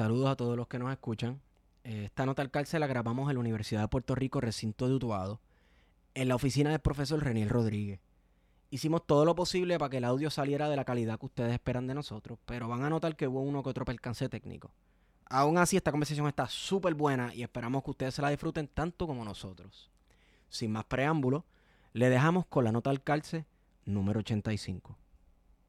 Saludos a todos los que nos escuchan. Eh, esta nota al cárcel la grabamos en la Universidad de Puerto Rico, recinto de Utuado, en la oficina del profesor Reniel Rodríguez. Hicimos todo lo posible para que el audio saliera de la calidad que ustedes esperan de nosotros, pero van a notar que hubo uno que otro percance técnico. Aún así, esta conversación está súper buena y esperamos que ustedes se la disfruten tanto como nosotros. Sin más preámbulo, le dejamos con la nota al calce número 85.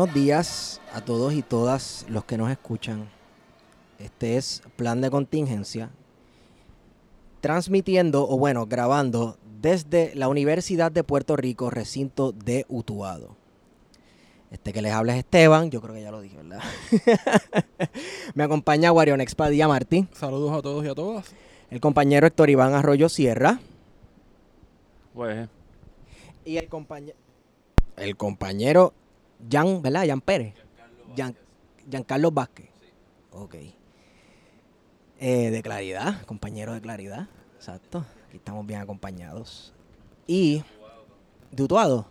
Buenos días a todos y todas los que nos escuchan. Este es Plan de Contingencia, transmitiendo, o bueno, grabando desde la Universidad de Puerto Rico, recinto de Utuado. Este que les habla es Esteban, yo creo que ya lo dije, ¿verdad? Me acompaña Guarion Expadilla Martí. Saludos a todos y a todas. El compañero Héctor Iván Arroyo Sierra. Pues, Y el compañero. El compañero Jan, ¿verdad? Jan Pérez. Jan, Giancarlo Vázquez. Ok. Eh, de claridad, compañero de claridad. Exacto. Aquí estamos bien acompañados. Y. ¿De Utuado?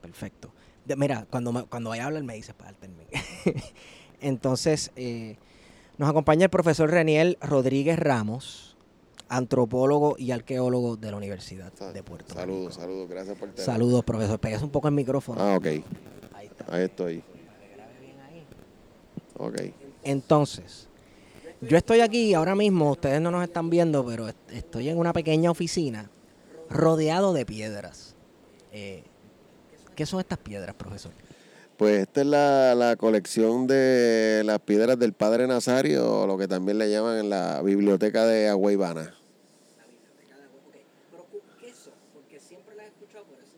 Perfecto. De- mira, cuando, me- cuando vaya a hablar me dices para. Entonces, eh, nos acompaña el profesor Reniel Rodríguez Ramos, antropólogo y arqueólogo de la Universidad de Puerto Saludos, Rico. saludos, gracias por tener. Saludos, profesor. Pegas un poco el micrófono. Ah, ok, Ahí estoy. Ok. Entonces, yo estoy aquí ahora mismo, ustedes no nos están viendo, pero est- estoy en una pequeña oficina rodeado de piedras. Eh, ¿Qué son estas piedras, profesor? Pues esta es la, la colección de las piedras del Padre Nazario, lo que también le llaman en la biblioteca de Agüeybana. ¿Pero qué son? Porque siempre las he escuchado, por eso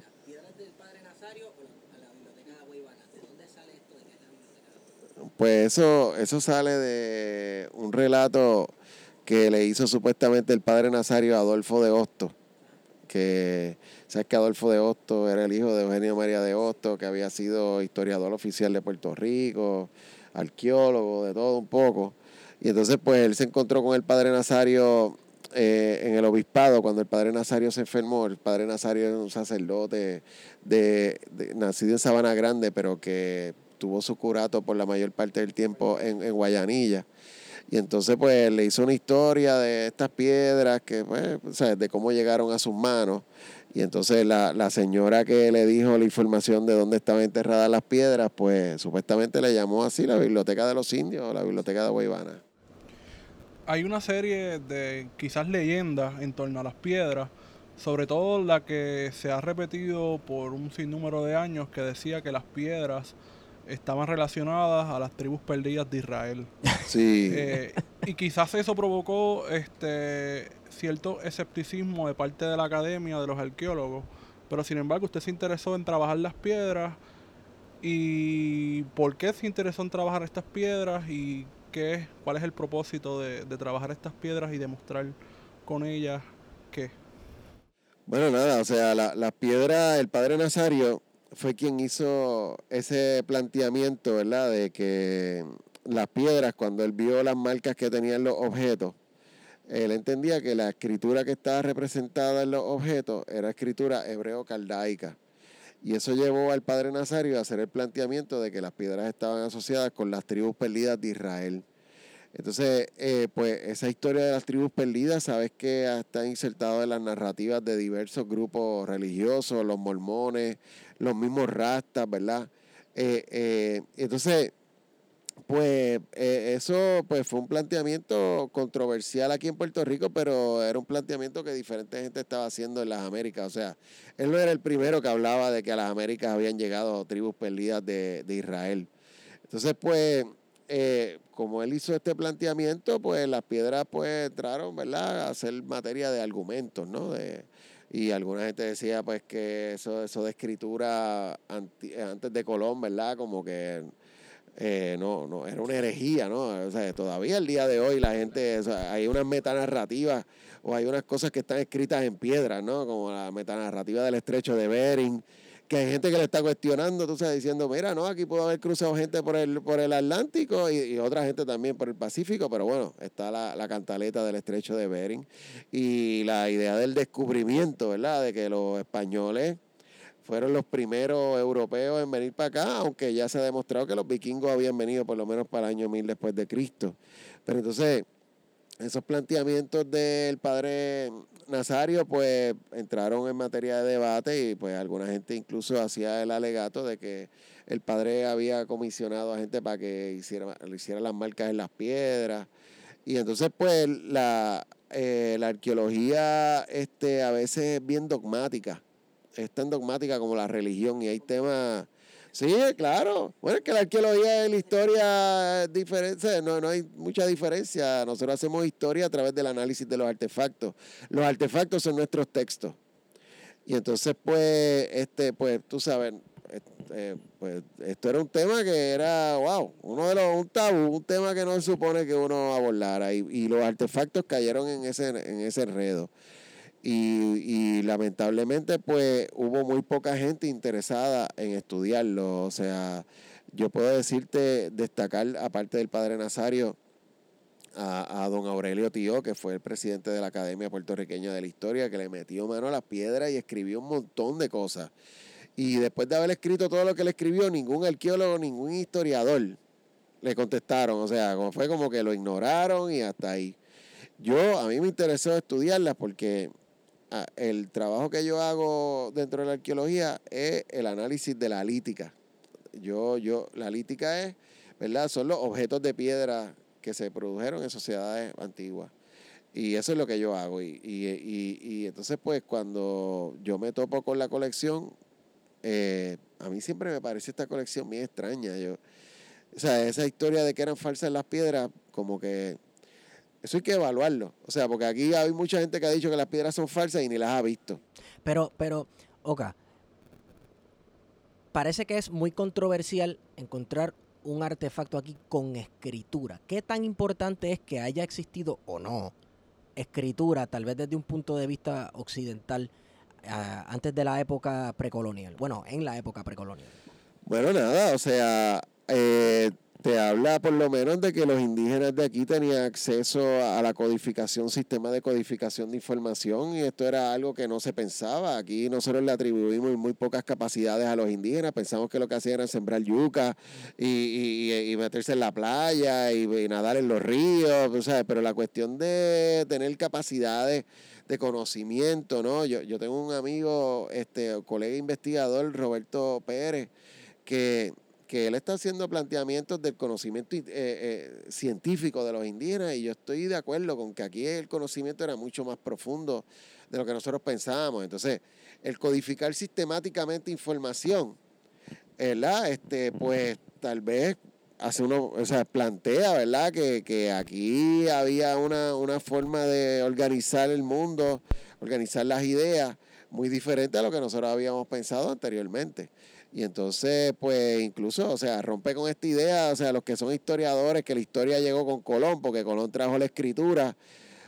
¿Las piedras del Padre Nazario o la, biblioteca de Agüeybana? ¿De dónde sale esto de que es la biblioteca de Pues eso, eso sale de un relato que le hizo supuestamente el Padre Nazario a Adolfo de Hosto. Que sabes que Adolfo de Hosto era el hijo de Eugenio María de Hosto, que había sido historiador oficial de Puerto Rico, arqueólogo, de todo un poco. Y entonces pues él se encontró con el Padre Nazario eh, en el obispado cuando el Padre Nazario se enfermó. El Padre Nazario era un sacerdote de, de- nacido en Sabana Grande, pero que tuvo su curato por la mayor parte del tiempo en, en Guayanilla. Y entonces pues le hizo una historia de estas piedras, que pues, de cómo llegaron a sus manos. Y entonces la, la señora que le dijo la información de dónde estaban enterradas las piedras, pues supuestamente le llamó así la Biblioteca de los Indios o la Biblioteca de Guaybana. Hay una serie de quizás leyendas en torno a las piedras, sobre todo la que se ha repetido por un sinnúmero de años que decía que las piedras estaban relacionadas a las tribus perdidas de Israel. Sí, Eh, y quizás eso provocó este cierto escepticismo de parte de la academia, de los arqueólogos, pero sin embargo usted se interesó en trabajar las piedras y por qué se interesó en trabajar estas piedras y qué es, cuál es el propósito de, de trabajar estas piedras y demostrar con ellas qué. Bueno, nada, o sea, la- las piedras, el padre Nazario fue quien hizo ese planteamiento, ¿verdad? De que las piedras, cuando él vio las marcas que tenían los objetos, él entendía que la escritura que estaba representada en los objetos era escritura hebreo-caldaica. Y eso llevó al padre Nazario a hacer el planteamiento de que las piedras estaban asociadas con las tribus perdidas de Israel. Entonces, eh, pues esa historia de las tribus perdidas, sabes que está insertado en las narrativas de diversos grupos religiosos, los mormones, los mismos rastas, ¿verdad? Eh, eh, entonces, pues eso pues fue un planteamiento controversial aquí en Puerto Rico, pero era un planteamiento que diferente gente estaba haciendo en las Américas. O sea, él no era el primero que hablaba de que a las Américas habían llegado tribus perdidas de, de Israel. Entonces, pues eh, como él hizo este planteamiento, pues las piedras pues entraron, ¿verdad?, a ser materia de argumentos, ¿no? De, y alguna gente decía pues que eso, eso de escritura antes de Colón, ¿verdad? Como que eh, no, no, era una herejía, ¿no? O sea, todavía el día de hoy la gente, hay unas metanarrativas o hay unas cosas que están escritas en piedra, ¿no? Como la metanarrativa del estrecho de Bering, que hay gente que le está cuestionando, tú sabes, diciendo, mira, no, aquí pudo haber cruzado gente por el, por el Atlántico y, otra gente también por el Pacífico, pero bueno, está la, la, cantaleta del estrecho de Bering y la idea del descubrimiento, ¿verdad? De que los españoles fueron los primeros europeos en venir para acá, aunque ya se ha demostrado que los vikingos habían venido por lo menos para el año 1000 después de Cristo. Pero entonces, esos planteamientos del padre Nazario pues entraron en materia de debate y pues alguna gente incluso hacía el alegato de que el padre había comisionado a gente para que hiciera, le hiciera las marcas en las piedras. Y entonces pues la, eh, la arqueología este, a veces es bien dogmática, es tan dogmática como la religión y hay temas Sí, claro. Bueno, es que la arqueología y la historia es diferente, no, no hay mucha diferencia. Nosotros hacemos historia a través del análisis de los artefactos. Los artefactos son nuestros textos. Y entonces, pues, este, pues, tú sabes, este, pues, esto era un tema que era, wow, uno de los, un tabú, un tema que no se supone que uno abordara. Y, y los artefactos cayeron en ese, en ese enredo. Y, lamentablemente pues hubo muy poca gente interesada en estudiarlo. O sea, yo puedo decirte, destacar, aparte del padre Nazario, a, don Aurelio Tío, que fue el presidente de la Academia Puertorriqueña de la Historia, que le metió mano a las piedras y escribió un montón de cosas. Y después de haber escrito todo lo que le escribió, ningún arqueólogo, ningún historiador le contestaron. O sea, fue como que lo ignoraron y hasta ahí. Yo, a mí me interesó estudiarlas porque el trabajo que yo hago dentro de la arqueología es el análisis de la lítica. Yo, yo, la lítica es, ¿verdad? Son los objetos de piedra que se produjeron en sociedades antiguas. Y eso es lo que yo hago. Y, y, y, entonces, pues, cuando yo me topo con la colección, eh, a mí siempre me parece esta colección bien extraña. Yo, o sea, esa historia de que eran falsas las piedras, como que eso hay que evaluarlo. O sea, porque aquí hay mucha gente que ha dicho que las piedras son falsas y ni las ha visto. Pero, pero, Oka, parece que es muy controversial encontrar un artefacto aquí con escritura. ¿Qué tan importante es que haya existido o no escritura, tal vez desde un punto de vista occidental, antes de la época precolonial? Bueno, en la época precolonial. Bueno, nada, o sea, eh, te habla por lo menos de que los indígenas de aquí tenían acceso a la codificación, sistema de codificación de información y esto era algo que no se pensaba. Aquí nosotros le atribuimos muy pocas capacidades a los indígenas, pensamos que lo que hacían era sembrar yuca y, meterse en la playa y, nadar en los ríos, ¿sabes? pero la cuestión de tener capacidades de conocimiento, ¿no? Yo, yo tengo un amigo, este colega investigador, Roberto Pérez, que que él está haciendo planteamientos del conocimiento eh, eh, científico de los indígenas y yo estoy de acuerdo con que aquí el conocimiento era mucho más profundo de lo que nosotros pensábamos. Entonces, el codificar sistemáticamente información, ¿verdad? Este, pues tal vez hace uno, o sea, plantea, ¿verdad? Que, que aquí había una, una forma de organizar el mundo, organizar las ideas muy diferente a lo que nosotros habíamos pensado anteriormente. Y entonces, pues incluso, o sea, rompe con esta idea, o sea, los que son historiadores, que la historia llegó con Colón, porque Colón trajo la escritura.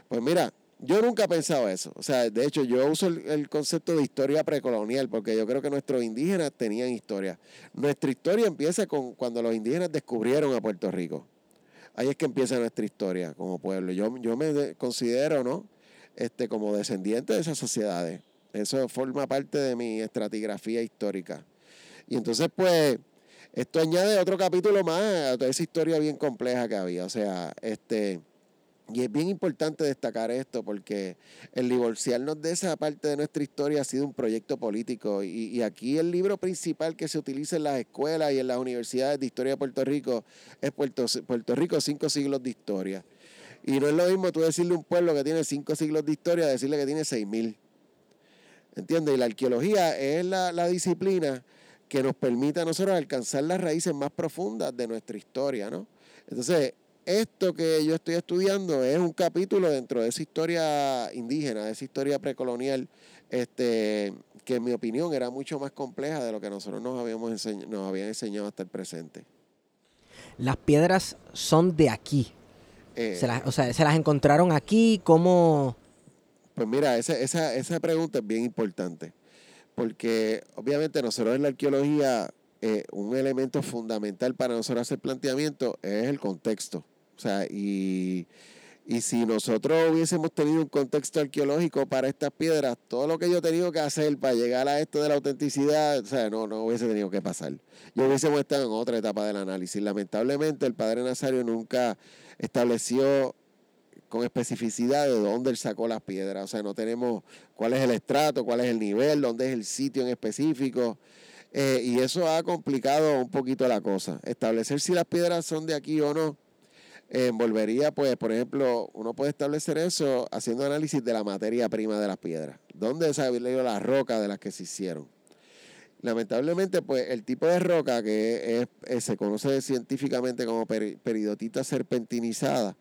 Pues mira, Yo nunca he pensado eso. O sea, de hecho, yo uso el, concepto de historia precolonial porque yo creo que nuestros indígenas tenían historia. Nuestra historia empieza con cuando los indígenas descubrieron a Puerto Rico. Ahí es que empieza nuestra historia como pueblo. Yo, yo me considero, ¿no? Este, como descendiente de esas sociedades. Eso forma parte de mi estratigrafía histórica. Y entonces, pues, esto añade otro capítulo más a toda esa historia bien compleja que había. O sea, este y es bien importante destacar esto porque el divorciarnos de esa parte de nuestra historia ha sido un proyecto político y, aquí el libro principal que se utiliza en las escuelas y en las universidades de historia de Puerto Rico es Puerto, Rico, cinco siglos de historia. Y no es lo mismo tú decirle a un pueblo que tiene cinco siglos de historia, decirle que tiene seis mil. ¿Entiendes? Y la arqueología es la disciplina que nos permite a nosotros alcanzar las raíces más profundas de nuestra historia, ¿no? Entonces, esto que yo estoy estudiando es un capítulo dentro de esa historia indígena, de esa historia precolonial, este, que en mi opinión era mucho más compleja de lo que nosotros nos, habíamos nos habían enseñado hasta el presente. Las piedras son de aquí. se las, o sea, ¿se las encontraron aquí? ¿Cómo...? Pues mira, esa, esa, esa pregunta es bien importante, porque obviamente nosotros en la arqueología, eh, un elemento fundamental para nosotros hacer planteamiento es el contexto. O sea, y, si nosotros hubiésemos tenido un contexto arqueológico para estas piedras, todo lo que yo he tenido que hacer para llegar a esto de la autenticidad, o sea, no, no hubiese tenido que pasar. Yo hubiésemos estado en otra etapa del análisis. Lamentablemente, el padre Nazario nunca estableció con especificidad de dónde él sacó las piedras. O sea, no tenemos cuál es el estrato, cuál es el nivel, dónde es el sitio en específico. Eh, y eso ha complicado un poquito la cosa. Establecer si las piedras son de aquí o no envolvería, pues, por ejemplo, uno puede establecer eso haciendo análisis de la materia prima de las piedras. ¿Dónde salió la roca de las que se hicieron? Lamentablemente, pues, el tipo de roca que es, se conoce científicamente como peridotita serpentinizada,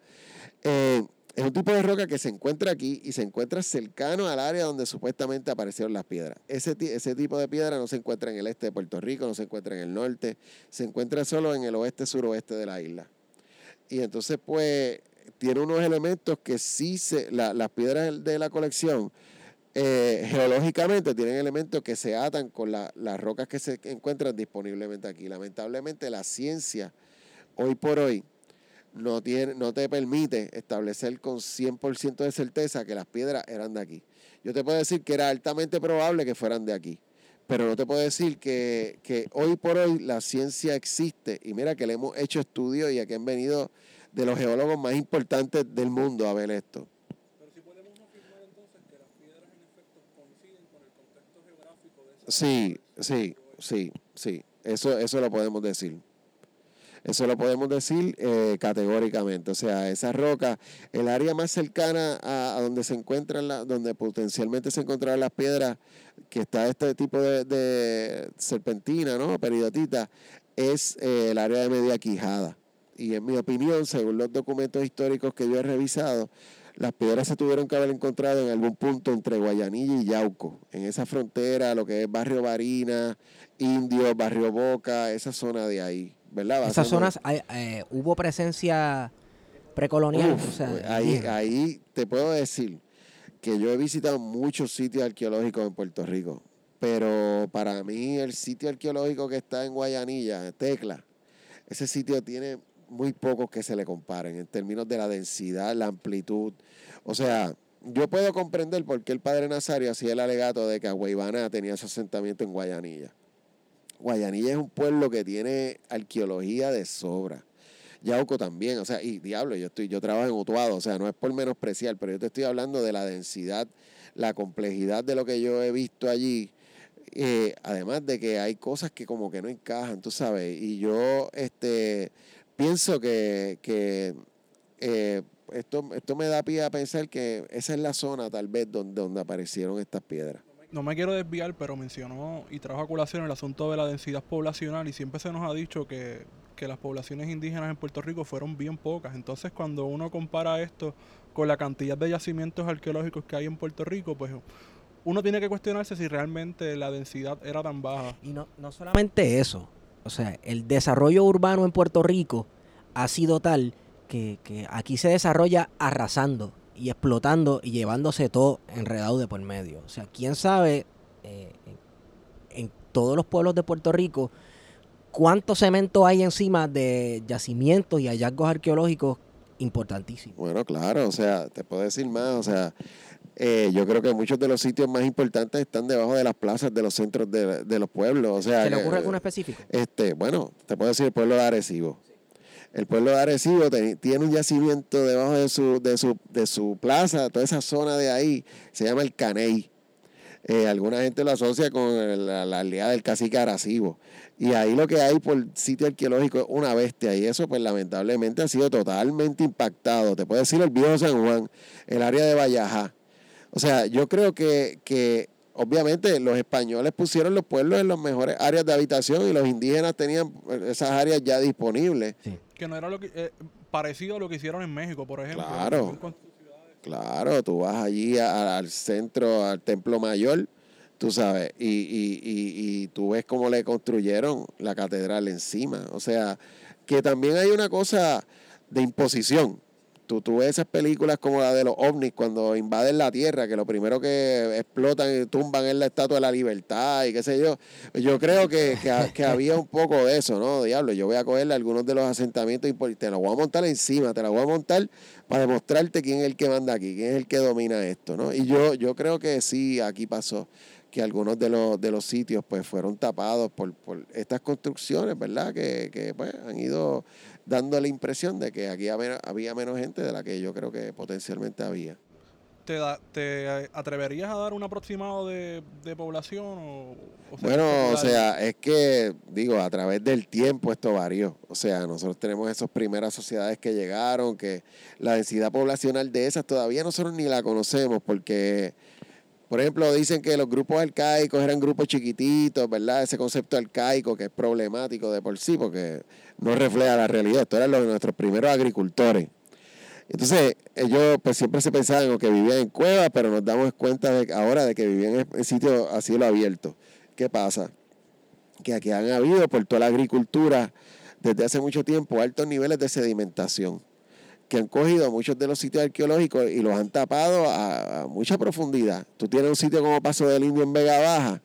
eh, es un tipo de roca que se encuentra aquí y se encuentra cercano al área donde supuestamente aparecieron las piedras. Ese, tipo de piedra no se encuentra en el este de Puerto Rico, no se encuentra en el norte, se encuentra solo en el oeste-suroeste de la isla. Y entonces, pues, tiene unos elementos que sí se, las piedras de la colección, eh, geológicamente tienen elementos que se atan con las rocas que se encuentran disponiblemente aquí. Lamentablemente la ciencia, hoy por hoy, no, tiene, no te permite establecer con 100% de certeza que las piedras eran de aquí. Yo te puedo decir que era altamente probable que fueran de aquí, pero no te puedo decir que, que hoy por hoy la ciencia existe. Y mira que le hemos hecho estudios y aquí han venido de los geólogos más importantes del mundo a ver esto. Pero si podemos afirmar entonces que las piedras en efecto coinciden con el contexto geográfico de esa Sí, sí, sí, sí. Eso, eso lo podemos decir. Eso lo podemos decir eh, categóricamente. O sea, esa roca, el área más cercana a, donde se encuentran, la, donde potencialmente se encontrarán las piedras, que está este tipo de, serpentina, ¿no? Peridotita, es eh, el área de media quijada y en mi opinión, según los documentos históricos que yo he revisado, las piedras se tuvieron que haber encontrado en algún punto entre Guayanilla y Yauco, en esa frontera, lo que es Barrio Barina, Indio, Barrio Boca, esa zona de ahí, ¿verdad? Esas zonas, eh, ¿hubo presencia precolonial? ahí, ahí te puedo decir que yo he visitado muchos sitios arqueológicos en Puerto Rico, pero para mí el sitio arqueológico que está en Guayanilla, Tecla, ese sitio tiene muy pocos que se le comparen en términos de la densidad, la amplitud. O sea, yo puedo comprender por qué el padre Nazario hacía el alegato de que Aguaybana tenía su asentamiento en Guayanilla. Guayanilla es un pueblo que tiene arqueología de sobra. Yauco también, o sea, y diablo, yo estoy, yo trabajo en Utuado, o sea, no es por menospreciar, pero yo te estoy hablando de la densidad, la complejidad de lo que yo he visto allí. Eh, además de que hay cosas que como que no encajan, tú sabes, y yo, este, pienso que, eh, esto, esto me da pie a pensar que esa es la zona tal vez donde, donde aparecieron estas piedras. No me quiero desviar, pero mencionó y trajo a colación el asunto de la densidad poblacional y siempre se nos ha dicho que, que las poblaciones indígenas en Puerto Rico fueron bien pocas. Entonces cuando uno compara esto con la cantidad de yacimientos arqueológicos que hay en Puerto Rico, pues uno tiene que cuestionarse si realmente la densidad era tan baja. Y no, no solamente eso, o sea, el desarrollo urbano en Puerto Rico ha sido tal que, aquí se desarrolla arrasando y explotando y llevándose todo enredado de por medio. O sea, quién sabe eh, en, todos los pueblos de Puerto Rico cuánto cemento hay encima de yacimientos y hallazgos arqueológicos importantísimos. Bueno, claro, o sea, te puedo decir más, o sea, eh, yo creo que muchos de los sitios más importantes están debajo de las plazas de los centros de, de los pueblos. O sea, ¿Se le ocurre alguno específico? Este, bueno, te puedo decir el pueblo de Arecibo. El pueblo de Arecibo tiene un yacimiento debajo de su, de su, de su plaza, toda esa zona de ahí, se llama el Caney. Eh, alguna gente lo asocia con la, la aldea del cacique Arecibo. Y ahí lo que hay por sitio arqueológico es una bestia. Y eso, pues lamentablemente, ha sido totalmente impactado. Te puedo decir el viejo San Juan, el área de Vallajá. O sea, yo creo que, que obviamente los españoles pusieron los pueblos en las mejores áreas de habitación y los indígenas tenían eh, esas áreas ya disponibles. Que no era lo que, eh, parecido a lo que hicieron en México, por ejemplo. Claro. Claro, tú vas allí a- al centro, al Templo Mayor, tú sabes, y, y, y, y tú ves cómo le construyeron la catedral encima. O sea, que también hay una cosa de imposición. Tú, tú ves esas películas como la de los ovnis cuando invaden la Tierra, que lo primero que explotan y tumban es la Estatua de la Libertad y qué sé yo. Yo creo que, que, ha- que había un poco de eso, ¿no? Diablo, yo voy a cogerle algunos de los asentamientos y te los voy a montar encima, te la voy a montar para demostrarte quién es el que manda aquí, quién es el que domina esto, ¿no? Y yo, yo creo que sí, aquí pasó que algunos de los, de los sitios pues fueron tapados por, por estas construcciones, ¿verdad? Que, que pues han ido dando la impresión de que aquí había, había menos gente de la que yo creo que potencialmente había. ¿Te, da- ¿Te atreverías a dar un aproximado de, de población? O, o sea, Bueno, o sea, es que, digo, a través del tiempo esto varió. O sea, nosotros tenemos esas primeras sociedades que llegaron, que la densidad poblacional de esas todavía nosotros ni la conocemos porque, por ejemplo, dicen que los grupos arcaicos eran grupos chiquititos, ¿verdad? Ese concepto arcaico que es problemático de por sí porque no refleja la realidad. Esto eran los nuestros primeros agricultores. Entonces, ellos pues siempre se pensaban o que vivían en cuevas, pero nos damos cuenta de, ahora de que vivían en sitios a cielo abierto. ¿Qué pasa? Que aquí han habido por toda la agricultura desde hace mucho tiempo altos niveles de sedimentación que han cogido muchos de los sitios arqueológicos y los han tapado a, mucha profundidad. Tú tienes un sitio como Paso del Indio en Vega Baja,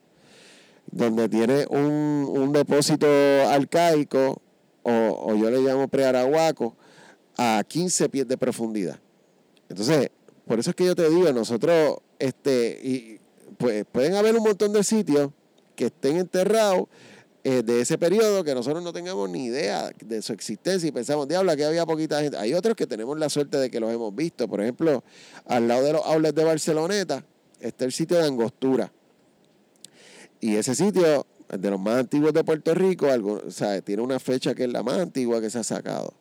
donde tiene un, un depósito arcaico, o, o yo le llamo prearahuaco, a 15 pies de profundidad. Entonces, por eso es que yo te digo, nosotros, este, y pues pueden haber un montón de sitios que estén enterrados eh, de ese periodo que nosotros no tengamos ni idea de su existencia y pensamos, diablo, aquí había poquita gente. Hay otros que tenemos la suerte de que los hemos visto. Por ejemplo, al lado de los outlets de Barceloneta está el sitio de Angostura. Y ese sitio, de los más antiguos de Puerto Rico, algo, o sea, tiene una fecha que es la más antigua que se ha sacado.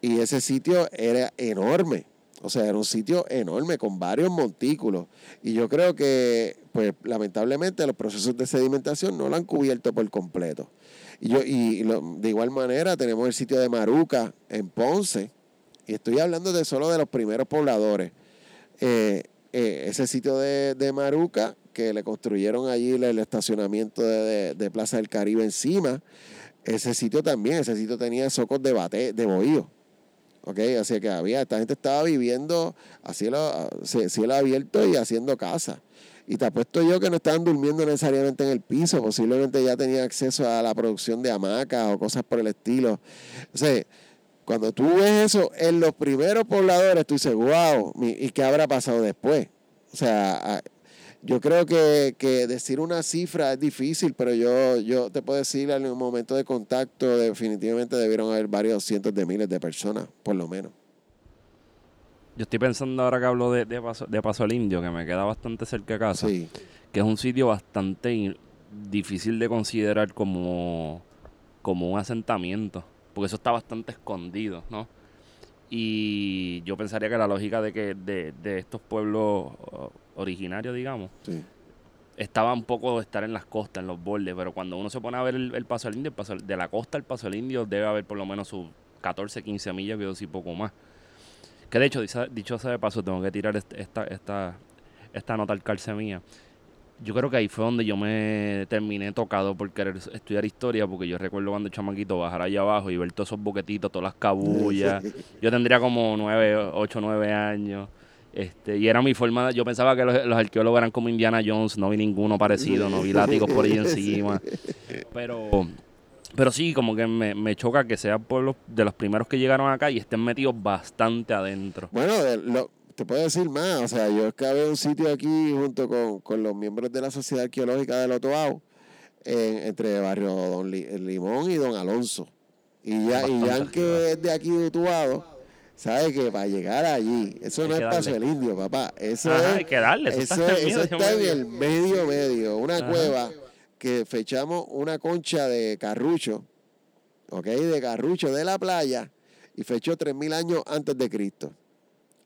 Y ese sitio era enorme. O sea, era un sitio enorme con varios montículos. Y yo creo que, pues, lamentablemente, los procesos de sedimentación no lo han cubierto por completo. Y, yo, y de igual manera tenemos el sitio de Maruca en Ponce. Y estoy hablando de solo de los primeros pobladores. Eh, eh, ese sitio de, Maruca, que le construyeron allí el, estacionamiento de, de- de Plaza del Caribe encima, ese sitio también, ese sitio tenía socos de bate, de bohío. ¿Ok? Así que había, esta gente estaba viviendo a cielo, a cie- cielo abierto y haciendo casa. Y te apuesto yo que no estaban durmiendo necesariamente en el piso, posiblemente ya tenían acceso a la producción de hamacas o cosas por el estilo. O sea, cuando tú ves eso en los primeros pobladores, tú dices, wow, ¿y qué habrá pasado después? O sea, yo creo que, que decir una cifra es difícil, pero yo, yo te puedo decir en un momento de contacto, definitivamente debieron haber varios cientos de miles de personas, por lo menos. Yo estoy pensando ahora que hablo de, de, Paso, de Paso al Indio, que me queda bastante cerca de casa, Sí, que es un sitio bastante difícil de considerar como, como un asentamiento, porque eso está bastante escondido, ¿no? Y yo pensaría que la lógica de que de, de estos pueblos o- originarios, digamos, sí. estaba un poco de estar en las costas, en los bordes, pero cuando uno se pone a ver el, el Paso al Indio, el paso, de la costa al Paso al Indio debe haber por lo menos sus 14, 15 millas, yo sí poco más. Que de hecho, dicho, sea de paso, tengo que tirar est- esta, esta, esta nota al calce mía. Yo creo que ahí fue donde yo me terminé tocado por querer estudiar historia, porque yo recuerdo cuando chamaquito bajar allá abajo y ver todos esos boquetitos, todas las cabullas. Yo tendría como 9, 8, 9 años. Este, y era mi forma, de- yo pensaba que los, los arqueólogos eran como Indiana Jones, no vi ninguno parecido, no vi látigos por ahí encima. Pero, pero sí, como que me, me choca que sean pueblos de los primeros que llegaron acá y estén metidos bastante adentro. Bueno, de- lo- te puedo decir más. O sea, yo excavé un sitio aquí junto con, con los miembros de la Sociedad Arqueológica del Otoao, en- entre Barrio Don Li- Limón y Don Alonso. Y ya, y ya que es de aquí de Utuado, sabe que para llegar allí, eso Hay no es paso del indio, papá. Eso Ajá, es hay que darle, eso, eso, está en el eso medio, está en medio. el medio medio, una Ajá. cueva que fechamos una concha de carrucho, ¿ok? De carrucho de la playa y fechó 3.000 años antes de Cristo,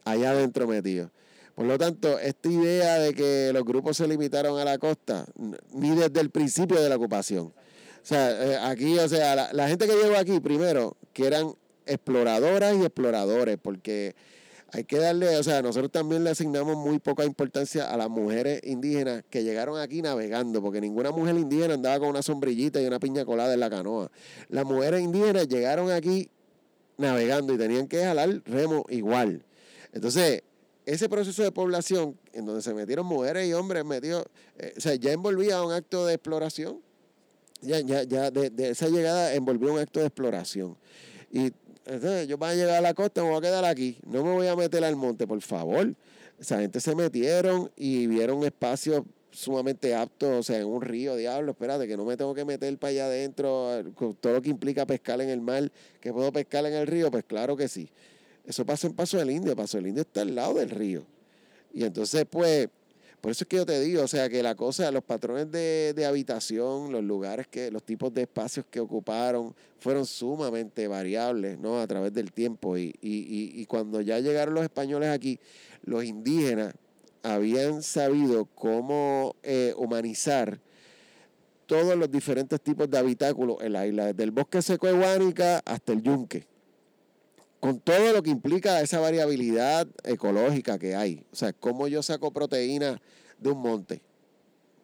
allá adentro metido. Por lo tanto, esta idea de que los grupos se limitaron a la costa, ni desde el principio de la ocupación. O sea, eh, aquí, o sea, la, la gente que llegó aquí primero, que eran exploradoras y exploradores, porque hay que darle, o sea, nosotros también le asignamos muy poca importancia a las mujeres indígenas que llegaron aquí navegando, porque ninguna mujer indígena andaba con una sombrillita y una piña colada en la canoa. Las mujeres indígenas llegaron aquí navegando y tenían que jalar remo igual. Entonces, ese proceso de población, en donde se metieron mujeres y hombres metidos, eh, o sea, ya envolvía un acto de exploración. Ya, ya, ya de esa llegada envolvió un acto de exploración. Y entonces, yo voy a llegar a la costa, me voy a quedar aquí. No me voy a meter al monte, por favor. Esa gente se metieron y vieron espacios sumamente aptos, o sea, en un río, diablo, espérate, que no me tengo que meter para allá adentro, con todo lo que implica pescar en el mar, que puedo pescar en el río, pues claro que sí. Eso pasó en Paso del Indio, Paso del Indio está al lado del río. Y entonces, pues, por eso es que yo te digo, o sea, que la cosa, los patrones de, de habitación, los lugares que, los tipos de espacios que ocuparon, fueron sumamente variables, ¿no? A través del tiempo. Y, y, y, y cuando ya llegaron los españoles aquí, los indígenas habían sabido cómo eh, humanizar todos los diferentes tipos de habitáculos en la isla, desde el bosque seco de hasta el yunque con todo lo que implica esa variabilidad ecológica que hay. O sea, cómo yo saco proteína de un monte.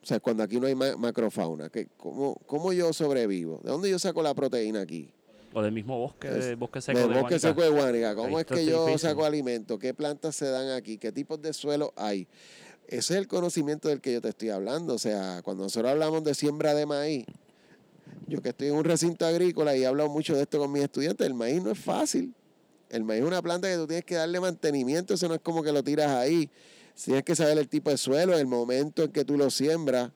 O sea, cuando aquí no hay ma- macrofauna. que ¿cómo, ¿Cómo yo sobrevivo? ¿De dónde yo saco la proteína aquí? O del mismo bosque, Es- bosque seco Del de bosque Guánica. seco de Guánica. ¿Cómo Ahí es que yo difícil. saco alimento? ¿Qué plantas se dan aquí? ¿Qué tipos de suelo hay? Ese es el conocimiento del que yo te estoy hablando. O sea, cuando nosotros hablamos de siembra de maíz, yo que estoy en un recinto agrícola y he hablado mucho de esto con mis estudiantes, el maíz no es fácil. El maíz es una planta que tú tienes que darle mantenimiento, eso no es como que lo tiras ahí. Tienes que saber el tipo de suelo, el momento en que tú lo siembras.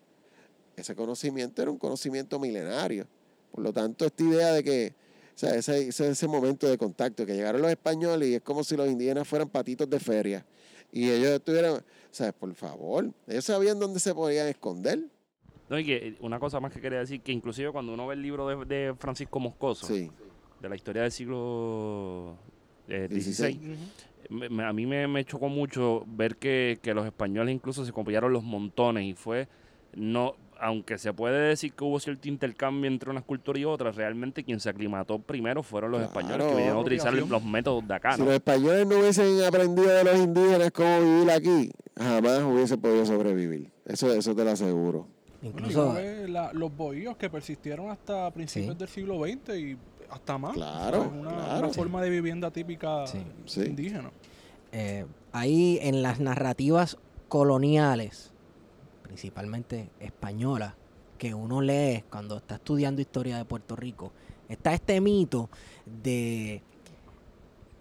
Ese conocimiento era un conocimiento milenario. Por lo tanto, esta idea de que, o sea, ese, ese, ese momento de contacto, que llegaron los españoles y es como si los indígenas fueran patitos de feria. Y ellos estuvieran, o sea, por favor, ellos sabían dónde se podían esconder. No, y que eh, una cosa más que quería decir, que inclusive cuando uno ve el libro de, de Francisco Moscoso, Sí, de la historia del siglo eh, Dieciséis. XVI, me- me- a mí me, me chocó mucho ver que, que los españoles incluso se copiaron los montones y fue, no aunque se puede decir que hubo cierto intercambio entre unas culturas y otras, realmente quien se aclimató primero fueron los Claro. españoles que vinieron a utilizar los métodos de acá, si los españoles no hubiesen aprendido de los indígenas cómo vivir aquí, jamás hubiesen podido sobrevivir. Eso, eso te lo aseguro. Incluso, la- los bohíos que persistieron hasta principios Sí. del siglo XX y hasta más. Claro, Es una, claro. una forma de vivienda típica Sí. Sí. indígena. eh, ahí en las narrativas coloniales, principalmente españolas, que uno lee cuando está estudiando historia de Puerto Rico, está este mito de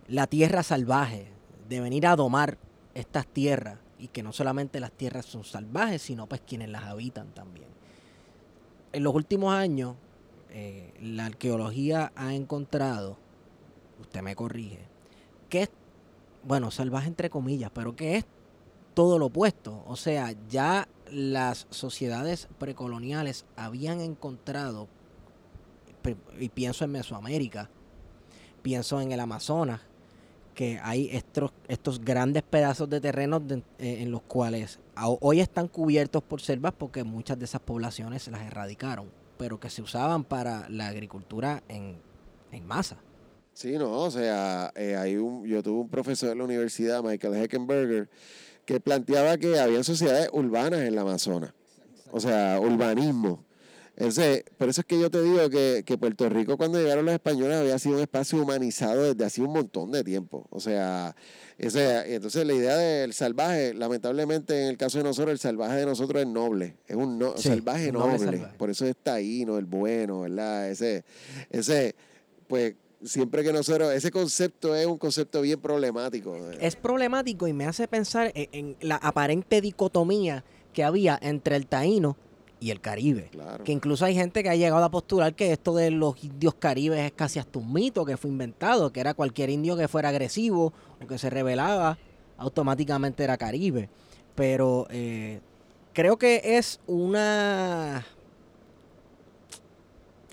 la tierra salvaje, de venir a domar estas tierras y que no solamente las tierras son salvajes, sino pues quienes las habitan también. En los últimos años, eh, la arqueología ha encontrado, usted me corrige, que es, bueno, salvaje entre comillas, pero que es todo lo opuesto. O sea, ya las sociedades precoloniales habían encontrado, y pienso en Mesoamérica, pienso en el Amazonas, que hay estos, estos grandes pedazos de terrenos de- eh, en los cuales hoy están cubiertos por selvas porque muchas de esas poblaciones las erradicaron, pero que se usaban para la agricultura en, en masa. Sí, no, o sea, eh, hay un, yo tuve un profesor en la universidad, Michael Heckenberger, que planteaba que había sociedades urbanas en la Amazonas, o sea, urbanismo. Ese, por eso es que yo te digo que, que Puerto Rico cuando llegaron los españoles había sido un espacio humanizado desde hace un montón de tiempo. O sea, ese, entonces la idea del salvaje, lamentablemente en el caso de nosotros, el salvaje de nosotros es noble, es un no- Sí, salvaje noble noble. salvaje. Por eso es taíno, el bueno, ¿verdad? Ese, ese, pues siempre que nosotros, ese concepto es un concepto bien problemático. Es problemático y me hace pensar en, en la aparente dicotomía que había entre el taíno y el caribe. Claro. Que incluso hay gente que ha llegado a postular que esto de los indios caribes es casi hasta un mito que fue inventado, que era cualquier indio que fuera agresivo o que se rebelaba, automáticamente era caribe. Pero eh, creo que es una...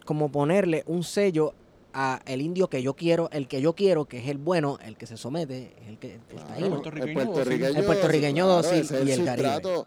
como ponerle un sello a el indio que yo quiero, el que yo quiero, que es el bueno, el que se somete, es el que el Claro, taíno. puertorriqueño el puertorriqueño, El puertorriqueño ese es y el caribe.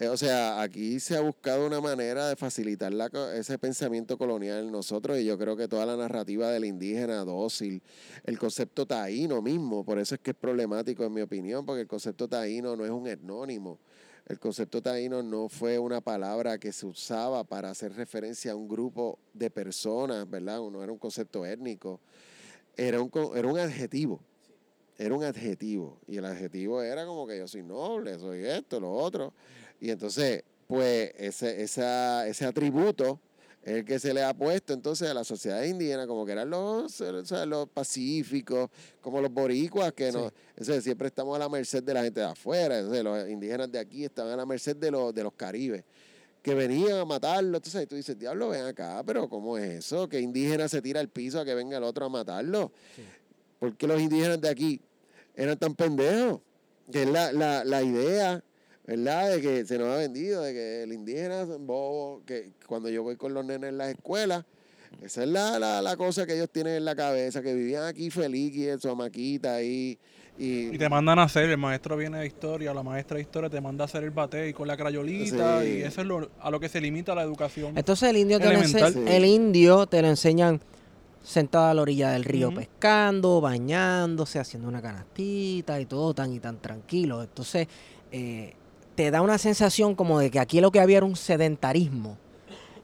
Eh, O sea, aquí se ha buscado una manera de facilitar la ese pensamiento colonial en nosotros y yo creo que toda la narrativa del indígena dócil, el concepto taíno mismo, por eso es que es problemático en mi opinión, porque el concepto taíno no es un etnónimo. El concepto taíno no fue una palabra que se usaba para hacer referencia a un grupo de personas, ¿verdad? No era un concepto étnico, era un, era un adjetivo era un adjetivo y el adjetivo era como que yo soy noble, soy esto, lo otro. Y entonces, pues ese, esa, ese atributo es el que se le ha puesto entonces a la sociedad indígena, como que eran los, o sea, los pacíficos, como los boricuas, que no, eso siempre estamos a la merced de la gente de afuera, entonces los indígenas de aquí estaban a la merced de los, de los caribes que venían a matarlo. Entonces tú dices, diablo, ven acá, pero ¿cómo es eso? Que indígena se tira al piso a que venga el otro a matarlo. ¿Por qué los indígenas de aquí eran tan pendejos? Que es la, la, la idea, ¿verdad? De que se nos ha vendido, de que el indígena es un bobo, que cuando yo voy con los nenes en las escuelas, esa es la, la, la cosa que ellos tienen en la cabeza, que vivían aquí feliz y en su hamaquita ahí. Y, Y te mandan a hacer, el maestro viene de historia, la maestra de historia te manda a hacer el batey con la crayolita Sí. y eso es lo, a lo que se limita la educación. Entonces el indio te lo Sí. el indio te lo enseñan sentado a la orilla del río pescando, bañándose, haciendo una canastita y todo tan y tan tranquilo. Entonces eh, te da una sensación como de que aquí lo que había era un sedentarismo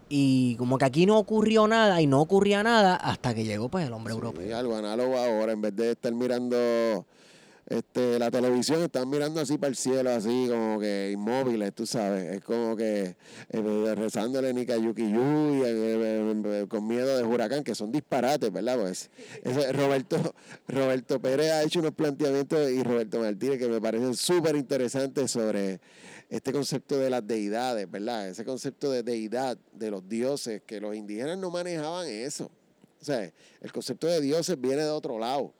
y como que aquí no ocurrió nada y no ocurría nada hasta que llegó pues el hombre Sí, europeo. algo análogo ahora, en vez de estar mirando este, la televisión, están mirando así para el cielo, así como que inmóviles, tú sabes. Es como que eh, rezándole Nika Yuki Yu eh, eh, eh, con miedo de huracán, que son disparates, ¿verdad? Pues Roberto, Roberto Pérez ha hecho unos planteamientos y Roberto Martínez que me parecen súper interesantes sobre este concepto de las deidades, ¿verdad? Ese concepto de deidad, de los dioses, que los indígenas no manejaban eso. O sea, el concepto de dioses viene de otro lado.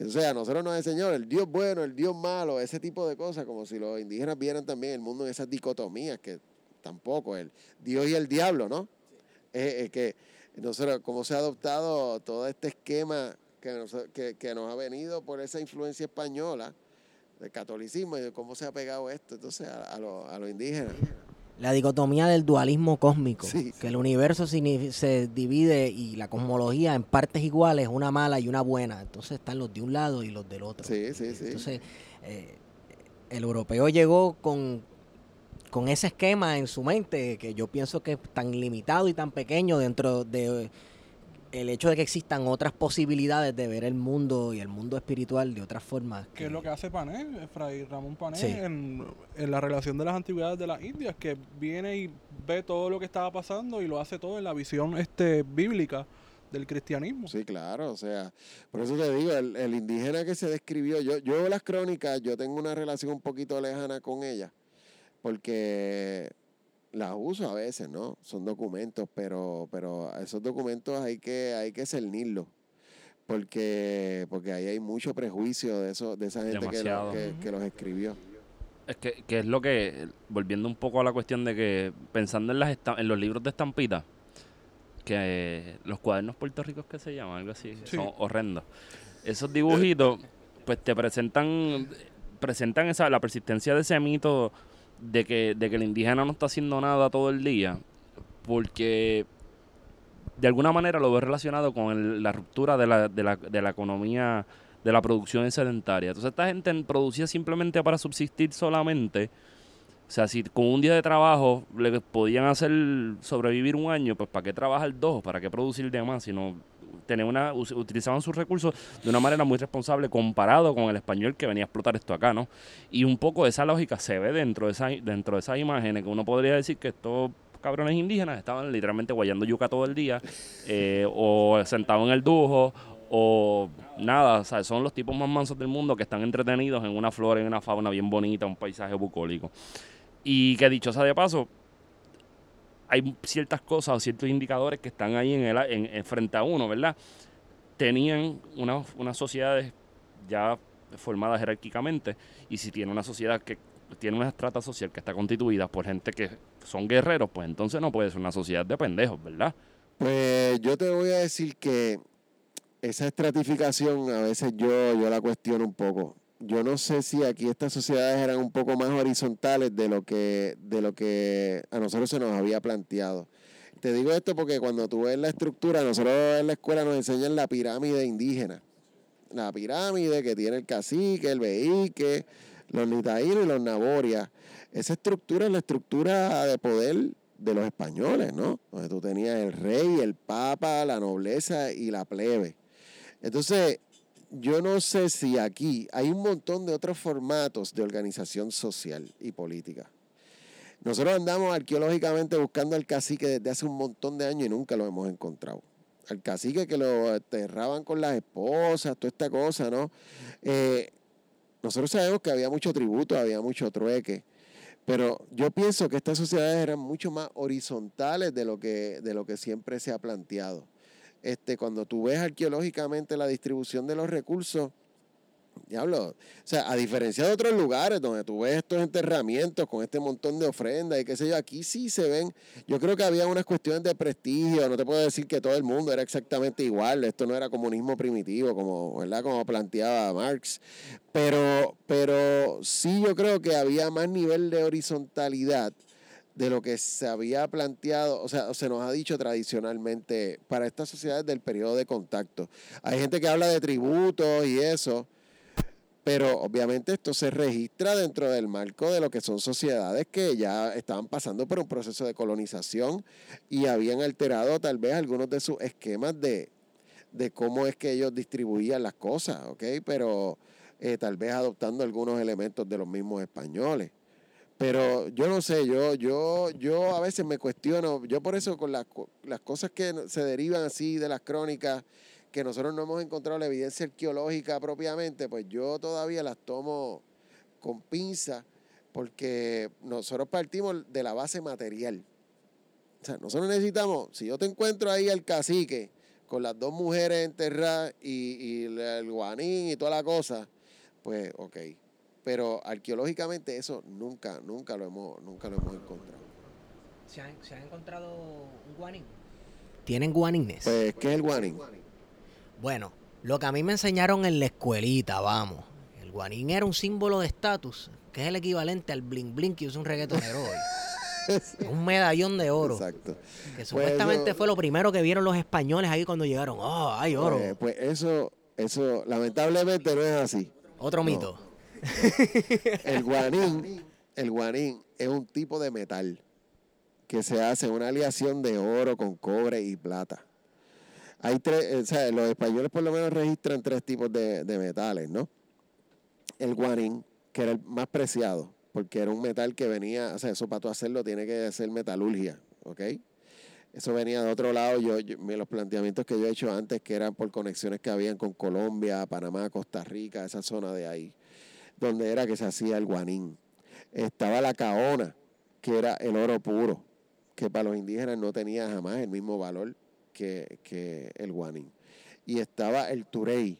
O sea, nosotros nos enseñó el Dios bueno, el Dios malo, ese tipo de cosas, como si los indígenas vieran también el mundo en esas dicotomías, que tampoco, el Dios y el diablo, ¿no? Es, es que nosotros, como se ha adoptado todo este esquema que nos, que, que nos ha venido por esa influencia española del catolicismo y de cómo se ha pegado esto entonces a, a los a los indígenas. La dicotomía del dualismo cósmico, Sí, que el universo se divide y la cosmología en partes iguales, una mala y una buena. Entonces están los de un lado y los del otro. Sí, sí, sí. Entonces, eh, el europeo llegó con, con ese esquema en su mente, que yo pienso que es tan limitado y tan pequeño dentro de el hecho de que existan otras posibilidades de ver el mundo y el mundo espiritual de otras formas. que es lo que hace Pané, Fray Ramón Pané, Sí. en, en la relación de las antigüedades de las Indias, que viene y ve todo lo que estaba pasando y lo hace todo en la visión este bíblica del cristianismo. Sí, claro, o sea, por eso te digo, el, el indígena que se describió, yo, yo las crónicas, yo tengo una relación un poquito lejana con ellas, porque las uso a veces, ¿no? Son documentos, pero, pero esos documentos hay que, hay que cernirlos. Porque, porque ahí hay mucho prejuicio de eso, de esa gente que, lo- Demasiado. que, que los escribió. Es que, que es lo que, volviendo un poco a la cuestión de que, pensando en, las esta- en los libros de estampita, que los cuadernos puertorricos que se llaman, algo así, Sí. son horrendos. Esos dibujitos, pues te presentan, presentan esa, la persistencia de ese mito de que, de que el indígena no está haciendo nada todo el día, porque de alguna manera lo veo relacionado con el- la ruptura de la, de, la, de la economía, de la producción sedentaria. Entonces esta gente producía simplemente para subsistir solamente O sea, si con un día de trabajo le podían hacer sobrevivir un año, pues ¿para qué trabajar dos? ¿Para qué producir de más? Sino tener una, utilizaban sus recursos de una manera muy responsable comparado con el español que venía a explotar esto acá, ¿no? Y un poco esa lógica se ve dentro de, esa, dentro de esas imágenes que uno podría decir que estos cabrones indígenas estaban literalmente guayando yuca todo el día eh, o sentados en el dujo o nada, o sea, son los tipos más mansos del mundo que están entretenidos en una flora y una fauna bien bonita, un paisaje bucólico. Y que dicho sea de paso, hay ciertas cosas o ciertos indicadores que están ahí en el, en, en frente a uno, ¿verdad? Tenían una- unas sociedades ya formadas jerárquicamente y si tiene una sociedad que tiene una estrata social que está constituida por gente que son guerreros, pues entonces no puede ser una sociedad de pendejos, ¿verdad? Pues yo te voy a decir que esa estratificación a veces yo, yo la cuestiono un poco. Yo no sé si aquí estas sociedades eran un poco más horizontales de lo que, de lo que a nosotros se nos había planteado. Te digo esto porque cuando tú ves la estructura, nosotros en la escuela nos enseñan la pirámide indígena. La pirámide que tiene el cacique, el beíque, los nitaínos y los naborias. Esa estructura es la estructura de poder de los españoles, ¿no? Donde tú tenías el rey, el papa, la nobleza y la plebe. Entonces, yo no sé si aquí hay un montón de otros formatos de organización social y política. Nosotros andamos arqueológicamente buscando al cacique desde hace un montón de años y nunca lo hemos encontrado. Al cacique que lo enterraban con las esposas, toda esta cosa, ¿no? Eh, nosotros sabemos que había mucho tributo, había mucho trueque, pero yo pienso que estas sociedades eran mucho más horizontales de lo que, de lo que siempre se ha planteado. Este, cuando tú ves arqueológicamente la distribución de los recursos, diablo, o sea, a diferencia de otros lugares donde tú ves estos enterramientos con este montón de ofrendas y qué sé yo, aquí sí se ven, yo creo que había unas cuestiones de prestigio, no te puedo decir que todo el mundo era exactamente igual, esto no era comunismo primitivo como, ¿verdad? como planteaba Marx, pero, pero sí yo creo que había más nivel de horizontalidad de lo que se había planteado, o sea, se nos ha dicho tradicionalmente para estas sociedades del periodo de contacto. Hay gente que habla de tributos y eso, pero obviamente esto se registra dentro del marco de lo que son sociedades que ya estaban pasando por un proceso de colonización y habían alterado tal vez algunos de sus esquemas de, de cómo es que ellos distribuían las cosas, ¿ok? Pero eh, tal vez adoptando algunos elementos de los mismos españoles. Pero yo no sé, yo, yo, yo a veces me cuestiono, yo por eso con las, las cosas que se derivan así de las crónicas, que nosotros no hemos encontrado la evidencia arqueológica propiamente, pues yo todavía las tomo con pinza, porque nosotros partimos de la base material. O sea, nosotros necesitamos, si yo te encuentro ahí al cacique con las dos mujeres enterradas y, y el guanín y toda la cosa, pues ok. Pero arqueológicamente eso nunca, nunca lo hemos, nunca lo hemos encontrado. ¿Se han, se han encontrado un guanín? ¿Tienen guanines? Pues, ¿qué es el guanín? Bueno, lo que a mí me enseñaron en la escuelita, vamos. El guanín era un símbolo de estatus, que es el equivalente al bling bling que usa un reggaetonero hoy. un medallón de oro. Exacto. Que supuestamente eso- fue lo primero que vieron los españoles ahí cuando llegaron. ¡Oh, hay oro! Pues, pues eso, eso lamentablemente no es así. Otro no. mito. El guanín, el es un tipo de metal que se hace una aleación de oro con cobre y plata. Hay tres, eh, o sea, los españoles por lo menos registran tres tipos de, metales, ¿no? El guanín, que era el más preciado, porque era un metal que venía, o sea, eso para tú hacerlo tiene que ser metalurgia, ¿ok? Eso venía de otro lado, yo, yo- los planteamientos que yo he hecho antes, que eran por conexiones que habían con Colombia, Panamá, Costa Rica, esa zona de ahí donde era que se hacía el guanín. Estaba la caona, que era el oro puro, que para los indígenas no tenía jamás el mismo valor que, que el guanín. Y estaba el turey,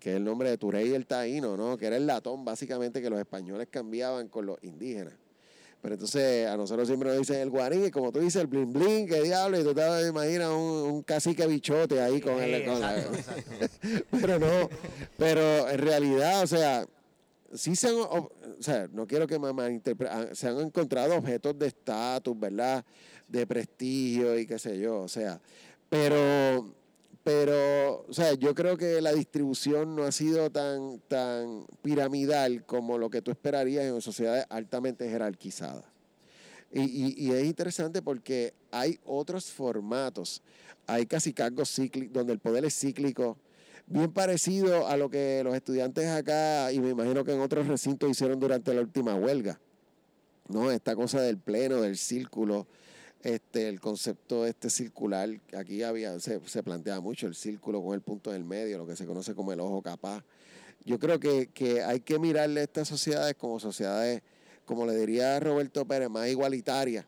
que es el nombre de turey el taíno, ¿no? que era el latón básicamente que los españoles cambiaban con los indígenas. Pero entonces a nosotros siempre nos dicen el guanín, y como tú dices, el blin blin, qué diablo, y tú te imaginas un, un cacique bichote ahí con el... Con la- exacto, exacto. pero no, pero en realidad, o sea, sí se han, o sea, no quiero que malinterpre- ah, se han encontrado objetos de estatus, ¿verdad? De prestigio y qué sé yo, o sea, pero, pero, o sea, yo creo que la distribución no ha sido tan, tan piramidal como lo que tú esperarías en sociedades altamente jerarquizadas. Y, y, es interesante porque hay otros formatos. Hay casi cargos cíclicos, donde el poder es cíclico, bien parecido a lo que los estudiantes acá, y me imagino que en otros recintos hicieron durante la última huelga. ¿No? Esta cosa del pleno, del círculo, este, el concepto este circular, aquí había, se, se plantea mucho el círculo con el punto del medio, lo que se conoce como el ojo capaz. Yo creo que, que hay que mirarle a estas sociedades como sociedades como le diría Roberto Pérez, más igualitaria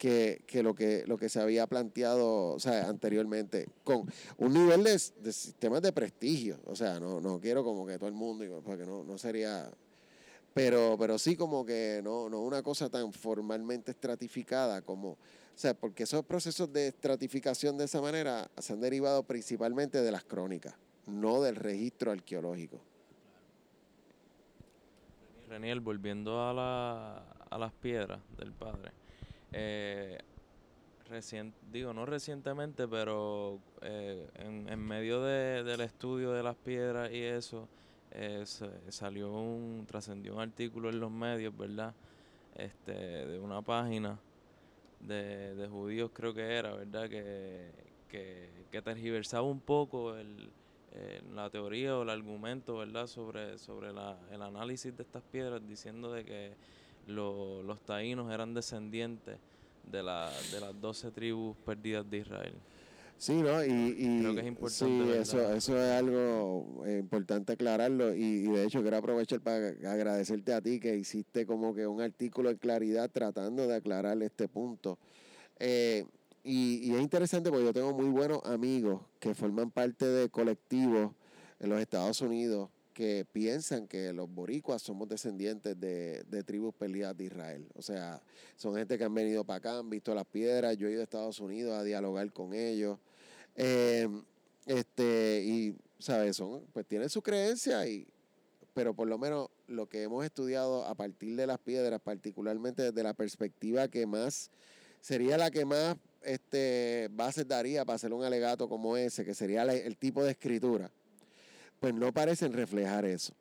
que, lo que lo que se había planteado o sea, anteriormente, con un nivel de, sistemas de prestigio. O sea, no, no quiero como que todo el mundo, porque no, no sería. Pero, pero sí como que no, no una cosa tan formalmente estratificada como. O sea, porque esos procesos de estratificación de esa manera se han derivado principalmente de las crónicas, no del registro arqueológico. Reniel, volviendo a, la, a las piedras del padre. Eh, digo, no recientemente, pero eh, en, medio del estudio de las piedras y eso, eh, salió un, trascendió un artículo en los medios, ¿verdad? Este, de una página de, de judíos creo que era, ¿verdad? Que, que, que tergiversaba un poco el, la teoría o el argumento, ¿verdad?, sobre, sobre la, el análisis de estas piedras, diciendo de que los taínos eran descendientes de, la, de las doce tribus perdidas de Israel. Sí, ¿no? Y, Creo que es importante. Sí, eso, eso es algo eh, importante aclararlo. Y, de hecho, quiero aprovechar para agradecerte a ti que hiciste como que un artículo de claridad tratando de aclarar este punto. Eh, y, es interesante porque yo tengo muy buenos amigos que forman parte de colectivos en los Estados Unidos que piensan que los boricuas somos descendientes de, tribus peleadas de Israel. O sea, son gente que han venido para acá, han visto las piedras, yo he ido a Estados Unidos a dialogar con ellos. Eh, este, y, ¿sabes? Son, pues tienen su creencia, y, pero por lo menos lo que hemos estudiado a partir de las piedras, particularmente desde la perspectiva que más, sería la que más este, bases daría para hacer un alegato como ese, que sería el tipo de escritura, pues no parecen reflejar eso.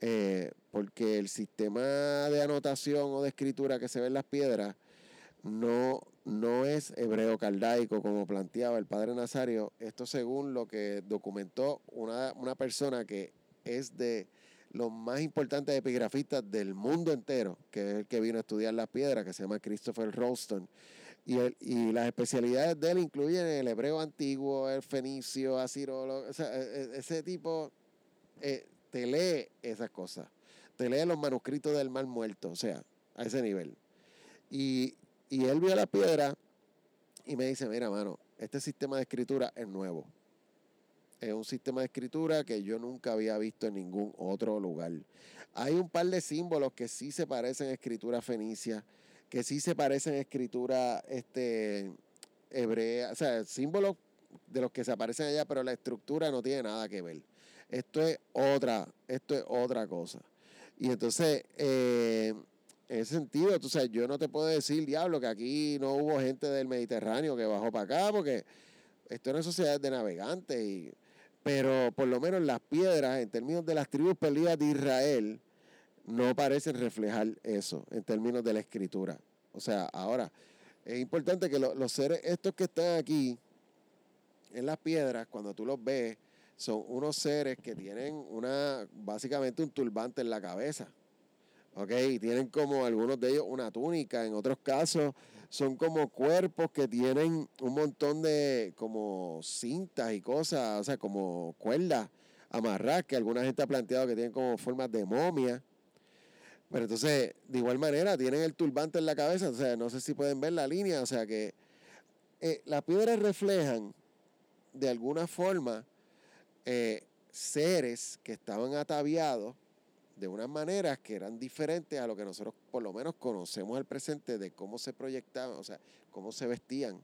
Eh, porque el sistema de anotación o de escritura que se ve en las piedras no, no es hebreo caldaico como planteaba el padre Nazario. Esto según lo que documentó una, una persona que es de los más importantes epigrafistas del mundo entero, que es el que vino a estudiar las piedras, que se llama Christopher Ralston. Y, y las especialidades de él incluyen el hebreo antiguo, el fenicio, asiro, o sea, e, e, ese tipo eh, te lee esas cosas, te lee los manuscritos del mal muerto, o sea, a ese nivel. Y, y él vio la piedra y me dice, mira, mano, este sistema de escritura es nuevo. Es un sistema de escritura que yo nunca había visto en ningún otro lugar. Hay un par de símbolos que sí se parecen a escritura fenicia que sí se parecen a escritura este, hebrea, o sea, símbolos de los que se aparecen allá, pero la estructura no tiene nada que ver. Esto es otra, esto es otra cosa. Y entonces, eh, en ese sentido, tú sabes, yo no te puedo decir, diablo, que aquí no hubo gente del Mediterráneo que bajó para acá, porque esto era una sociedad de navegantes, y, pero por lo menos las piedras, en términos de las tribus perdidas de Israel, no parecen reflejar eso en términos de la escritura. O sea, ahora, es importante que los seres, estos que están aquí en las piedras, cuando tú los ves, son unos seres que tienen una, básicamente un turbante en la cabeza. ¿ok? Tienen como algunos de ellos una túnica, en otros casos son como cuerpos que tienen un montón de como cintas y cosas, o sea, como cuerdas amarradas, que alguna gente ha planteado que tienen como formas de momia. Pero entonces, de igual manera, tienen el turbante en la cabeza, o sea, no sé si pueden ver la línea, o sea que eh, las piedras reflejan de alguna forma eh, seres que estaban ataviados de unas maneras que eran diferentes a lo que nosotros por lo menos conocemos al presente de cómo se proyectaban, o sea, cómo se vestían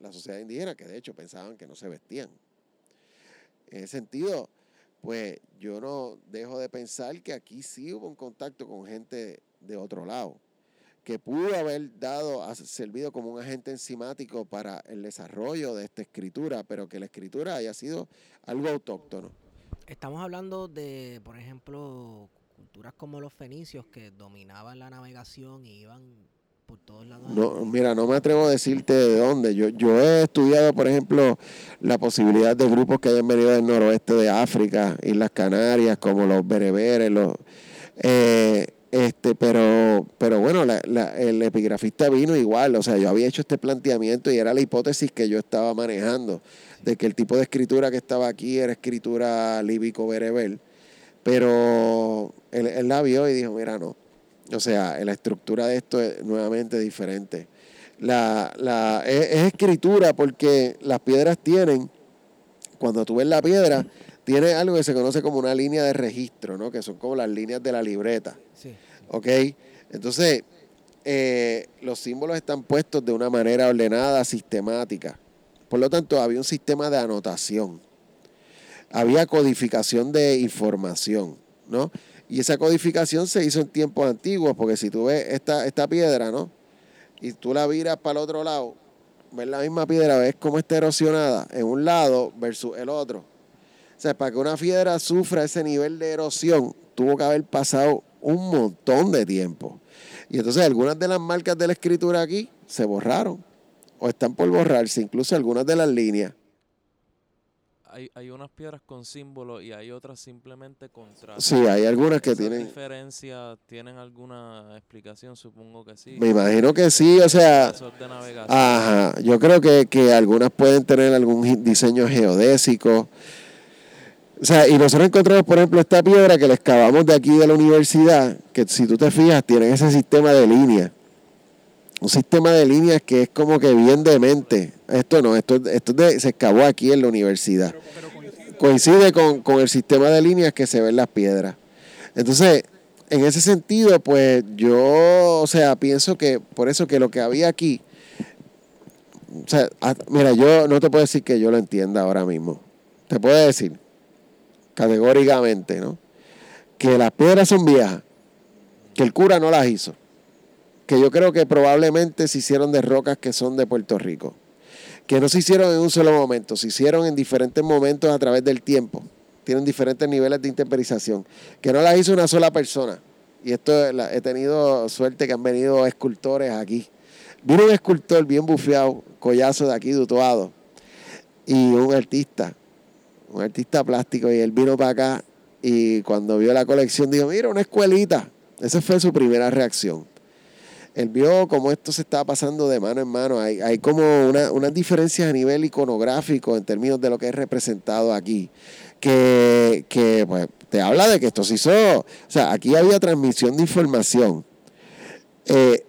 la sociedad indígena, que de hecho pensaban que no se vestían. En ese sentido, pues yo no dejo de pensar que aquí sí hubo un contacto con gente de otro lado. que pudo haber dado, servido como un agente enzimático para el desarrollo de esta escritura, pero que la escritura haya sido algo autóctono. Estamos hablando de, por ejemplo, culturas como los fenicios que dominaban la navegación y iban por todos lados. No, mira, no me atrevo a decirte de dónde. Yo, yo he estudiado, por ejemplo, la posibilidad de grupos que hayan venido del noroeste de África, Islas Canarias, como los bereberes, los, eh, este, pero, pero bueno, la- la- el epigrafista vino igual. O sea, yo había hecho este planteamiento y era la hipótesis que yo estaba manejando, de que el tipo de escritura que estaba aquí era escritura líbico-berebel. Pero él, él la vio y dijo, mira, no. O sea, la estructura de esto es nuevamente diferente. La, la, es, es escritura porque las piedras tienen, cuando tú ves la piedra, tiene algo que se conoce como una línea de registro, ¿no? Que son como las líneas de la libreta. Sí. ¿Ok? Entonces, eh, los símbolos están puestos de una manera ordenada, sistemática. Por lo tanto, había un sistema de anotación. Había codificación de información, ¿no? Y esa codificación se hizo en tiempos antiguos, porque si tú ves esta, esta piedra, ¿no? Y tú la viras para el otro lado, ves la misma piedra, ves cómo está erosionada en un lado versus el otro. O sea, para que una piedra sufra ese nivel de erosión, tuvo que haber pasado un montón de tiempo. Y entonces algunas de las marcas de la escritura aquí se borraron o están por borrarse, incluso algunas de las líneas. Hay, hay unas piedras con símbolos y hay otras simplemente con trazos. Sí, hay algunas que ¿Esas tienen... diferencias tienen alguna explicación? Supongo que sí. Me imagino que sí, o sea... De navegación. Ajá, yo creo que, que algunas pueden tener algún diseño geodésico. O sea, y nosotros encontramos, por ejemplo, esta piedra que la excavamos de aquí de la universidad, que si tú te fijas, tienen ese sistema de líneas. Un sistema de líneas que es como que bien demente. Esto no, esto, esto es de- se excavó aquí en la universidad. Coincide. Con, con el sistema de líneas que se ven las piedras. Entonces, en ese sentido, pues yo, o sea, pienso que por eso que lo que había aquí, o sea, a- mira, yo no te puedo decir que yo lo entienda ahora mismo. Te puedo decir, categóricamente, ¿no? Que las piedras son viejas, que el cura no las hizo, que yo creo que probablemente se hicieron de rocas que son de Puerto Rico, que no se hicieron en un solo momento, se hicieron en diferentes momentos a través del tiempo, tienen diferentes niveles de intemperización, que no las hizo una sola persona. Y esto he tenido suerte que han venido escultores aquí. Vino un escultor bien bufeado, collazo de aquí, de Utuado, y un artista, un artista plástico, y él vino para acá y cuando vio la colección dijo, mira, una escuelita. Esa fue su primera reacción. Él vio cómo esto se estaba pasando de mano en mano. Hay, hay como una- unas diferencias a nivel iconográfico en términos de lo que es representado aquí. Que, pues, te habla de que esto se hizo. O sea, aquí había transmisión de información eh,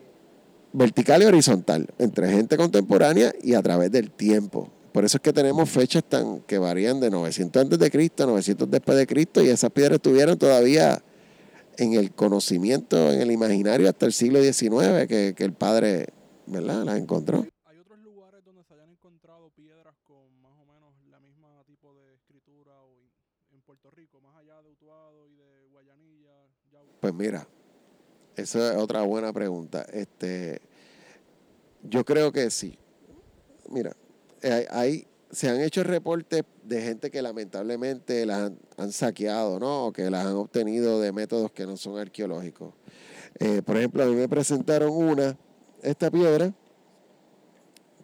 vertical y horizontal entre gente contemporánea y a través del tiempo. Por eso es que tenemos fechas tan que varían de 900 antes de Cristo a 900 después de Cristo y esas piedras estuvieron todavía en el conocimiento, en el imaginario hasta el siglo XIX que, que el padre, ¿verdad? Las encontró. ¿Hay otros lugares donde se hayan encontrado piedras con más o menos la misma tipo de escritura en- Puerto Rico, más allá de Utuado y de Guayanilla? Yauco? Pues mira, esa es otra buena pregunta. Este, yo creo que sí. Mira, eh, hay, se han hecho reportes de gente que lamentablemente las han, saqueado, ¿no? O que las han obtenido de métodos que no son arqueológicos. Eh, por ejemplo, a mí me presentaron una, esta piedra,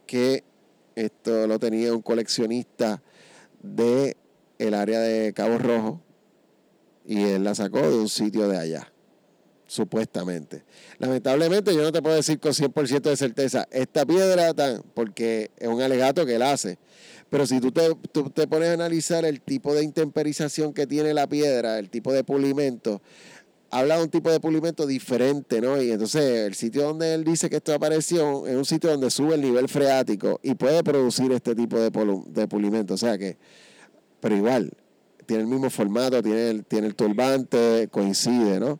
que esto lo tenía un coleccionista de el área de Cabo Rojo y él la sacó de un sitio de allá supuestamente. Lamentablemente yo no te puedo decir con 100% de certeza esta piedra tan, porque es un alegato que él hace. Pero si tú te, tú te pones a analizar el tipo de intemperización que tiene la piedra, el tipo de pulimento, habla de un tipo de pulimento diferente, ¿no? Y entonces el sitio donde él dice que esto apareció es un sitio donde sube el nivel freático y puede producir este tipo de, de pulimento. O sea que, pero igual, tiene el mismo formato, tiene el, tiene el turbante, coincide, ¿no?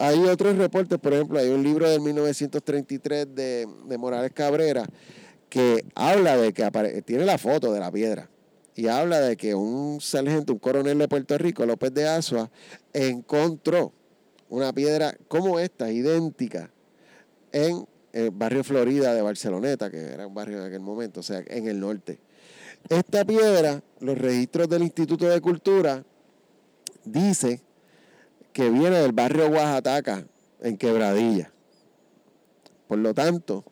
Hay otros reportes, por ejemplo, hay un libro del 1933 de, de Morales Cabrera que habla de que apare- tiene la foto de la piedra y habla de que un sargento, un coronel de Puerto Rico, López de Asua, encontró una piedra como esta, idéntica, en el barrio Florida de Barceloneta, que era un barrio en aquel momento, o sea, en el norte. Esta piedra, los registros del Instituto de Cultura, dice que viene del barrio Oaxaca, en Quebradilla. Por lo tanto,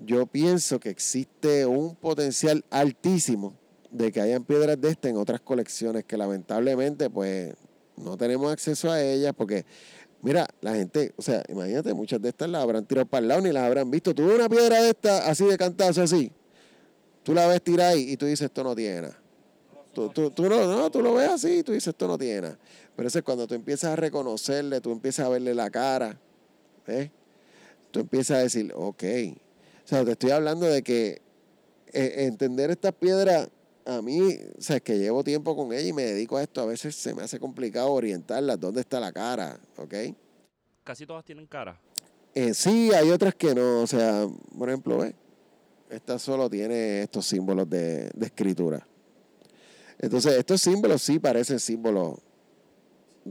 yo pienso que existe un potencial altísimo de que hayan piedras de esta en otras colecciones que lamentablemente pues no tenemos acceso a ellas porque mira, la gente, o sea, imagínate, muchas de estas las habrán tirado para el lado ni las habrán visto. Tú ves una piedra de esta así de cantazo así, tú la ves tirar ahí y tú dices esto no tiene. Tú, tú, tú no, tú lo ves así y tú dices esto no tiene. Pero eso es cuando tú empiezas a reconocerle, tú empiezas a verle la cara, ¿ves? Tú empiezas a decir, ok. O sea, te estoy hablando de que eh, entender estas piedras, a mí, o sea, es que llevo tiempo con ella y me dedico a esto, a veces se me hace complicado orientarlas, dónde está la cara, ¿ok? Casi todas tienen cara. Eh, sí, hay otras que no, o sea, por ejemplo, ¿ves? Esta solo tiene estos símbolos de, de escritura. Entonces, estos símbolos sí parecen símbolos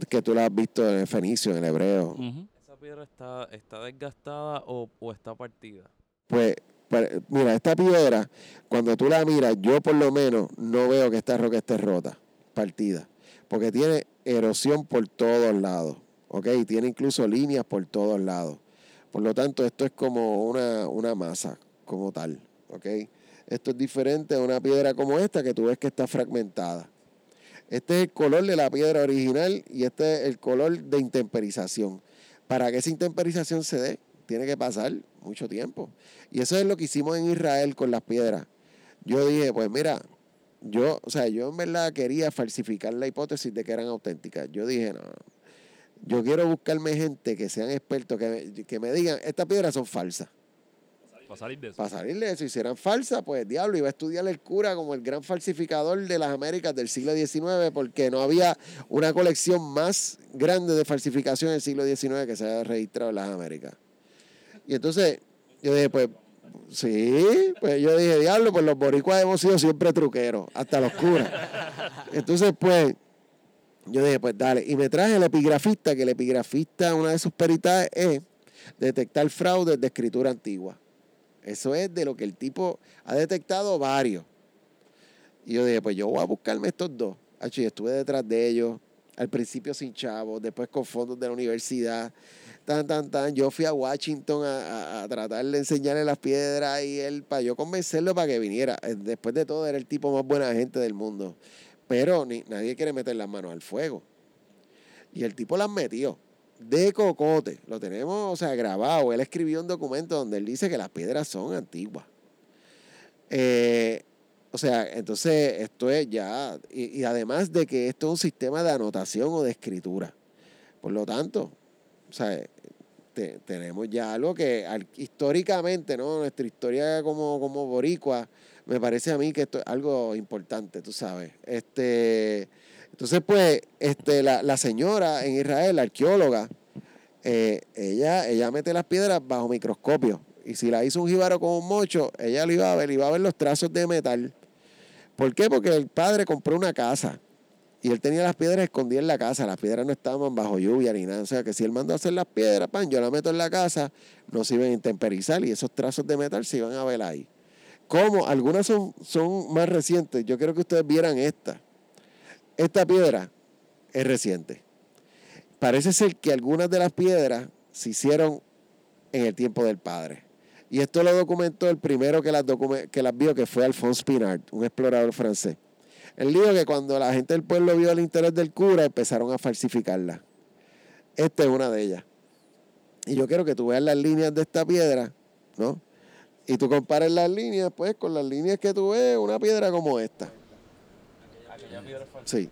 que tú las has visto en el fenicio, en el hebreo. ¿Esa piedra está, está desgastada o, o está partida? Pues, pues, mira, esta piedra, cuando tú la miras, yo por lo menos no veo que esta roca esté rota, partida, porque tiene erosión por todos lados, ¿ok? Tiene incluso líneas por todos lados. Por lo tanto, esto es como una, una masa, como tal, ¿ok? Esto es diferente a una piedra como esta que tú ves que está fragmentada. Este es el color de la piedra original y este es el color de intemperización. Para que esa intemperización se dé, tiene que pasar mucho tiempo. Y eso es lo que hicimos en Israel con las piedras. Yo dije, pues mira, yo, o sea, yo en verdad quería falsificar la hipótesis de que eran auténticas. Yo dije, no, yo quiero buscarme gente que sean expertos, que me, que me digan, estas piedras son falsas. Para salir de eso. Para salir de eso, y si eran falsas, pues diablo, iba a estudiar el cura como el gran falsificador de las Américas del siglo XIX, porque no había una colección más grande de falsificación del siglo XIX que se haya registrado en las Américas. Y entonces, yo dije, pues, sí, pues yo dije, diablo, pues los boricuas hemos sido siempre truqueros, hasta los curas. Entonces, pues, yo dije, pues dale. Y me traje el epigrafista, que el epigrafista, una de sus peritajes es detectar fraudes de escritura antigua. Eso es de lo que el tipo ha detectado varios. Y yo dije, pues yo voy a buscarme estos dos. Y estuve detrás de ellos, al principio sin chavos, después con fondos de la universidad, tan, tan, tan. Yo fui a Washington a, a- tratar de enseñarle las piedras y él, para yo convencerlo para que viniera. Eh, Después de todo, era el tipo más buena gente del mundo. Pero ni, nadie quiere meter las manos al fuego. Y el tipo las metió de cocote. Lo tenemos, o sea, grabado. Él escribió un documento donde él dice que las piedras son antiguas. Eh, o sea, entonces esto es ya, y, y además de que esto es un sistema de anotación o de escritura. Por lo tanto, o sea, te- tenemos ya algo que históricamente, ¿no? Nuestra historia como, como boricua, me parece a mí que esto es algo importante, tú sabes. Este, entonces, pues, este, la, la señora en Israel, la arqueóloga, eh, ella, ella mete las piedras bajo microscopio. Y si la hizo un jíbaro con un mocho, ella lo iba a ver, iba a ver los trazos de metal. ¿Por qué? Porque el padre compró una casa y él tenía las piedras escondidas en la casa. Las piedras no estaban bajo lluvia ni nada. O sea, que si él mandó a hacer las piedras, pan, yo las meto en la casa, no se iban a intemperizar y esos trazos de metal se iban a ver ahí. Como algunas son, son más recientes, yo quiero que ustedes vieran esta. Esta piedra es reciente. Parece ser que algunas de las piedras se hicieron en el tiempo del padre. Y esto lo documentó el primero que las, que las vio, que fue Alphonse Pinard, un explorador francés. Él dijo que cuando la gente del pueblo vio el interés del cura, empezaron a falsificarla. Esta es una de ellas. Y yo quiero que tú veas las líneas de esta piedra, ¿no? Y tú compares las líneas, pues, con las líneas que tú ves, una piedra como esta. Sí.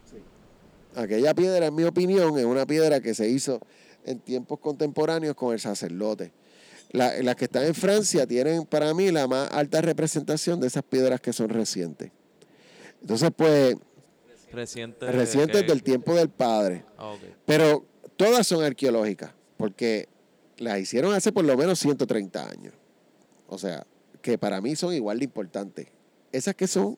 Aquella piedra, en mi opinión, es una piedra que se hizo en tiempos contemporáneos con el sacerdote. La- las que están en Francia tienen para mí la más alta representación de esas piedras que son recientes. Entonces, pues, Reciente. recientes del tiempo del padre. Ah. Pero todas son arqueológicas, porque las hicieron hace por lo menos 130 años. O sea, que para mí son igual de importantes. Esas que son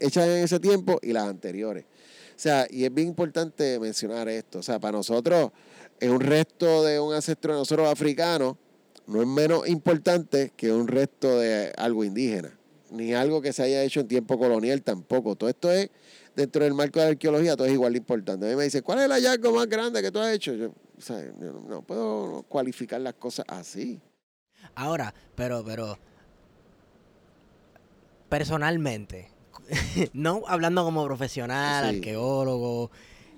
hechas en ese tiempo y las anteriores. O sea, y es bien importante mencionar esto. O sea, para nosotros es un resto de un ancestro de nosotros africano no es menos importante que un resto de algo indígena, ni algo que se haya hecho en tiempo colonial tampoco. Todo esto es, dentro del marco de la arqueología, todo es igual de importante. A mí me dice, ¿cuál es el hallazgo más grande que tú has hecho? Yo, o sea, yo no, no puedo cualificar las cosas así. Ahora, pero, pero, personalmente, no hablando como profesional, Sí. arqueólogo,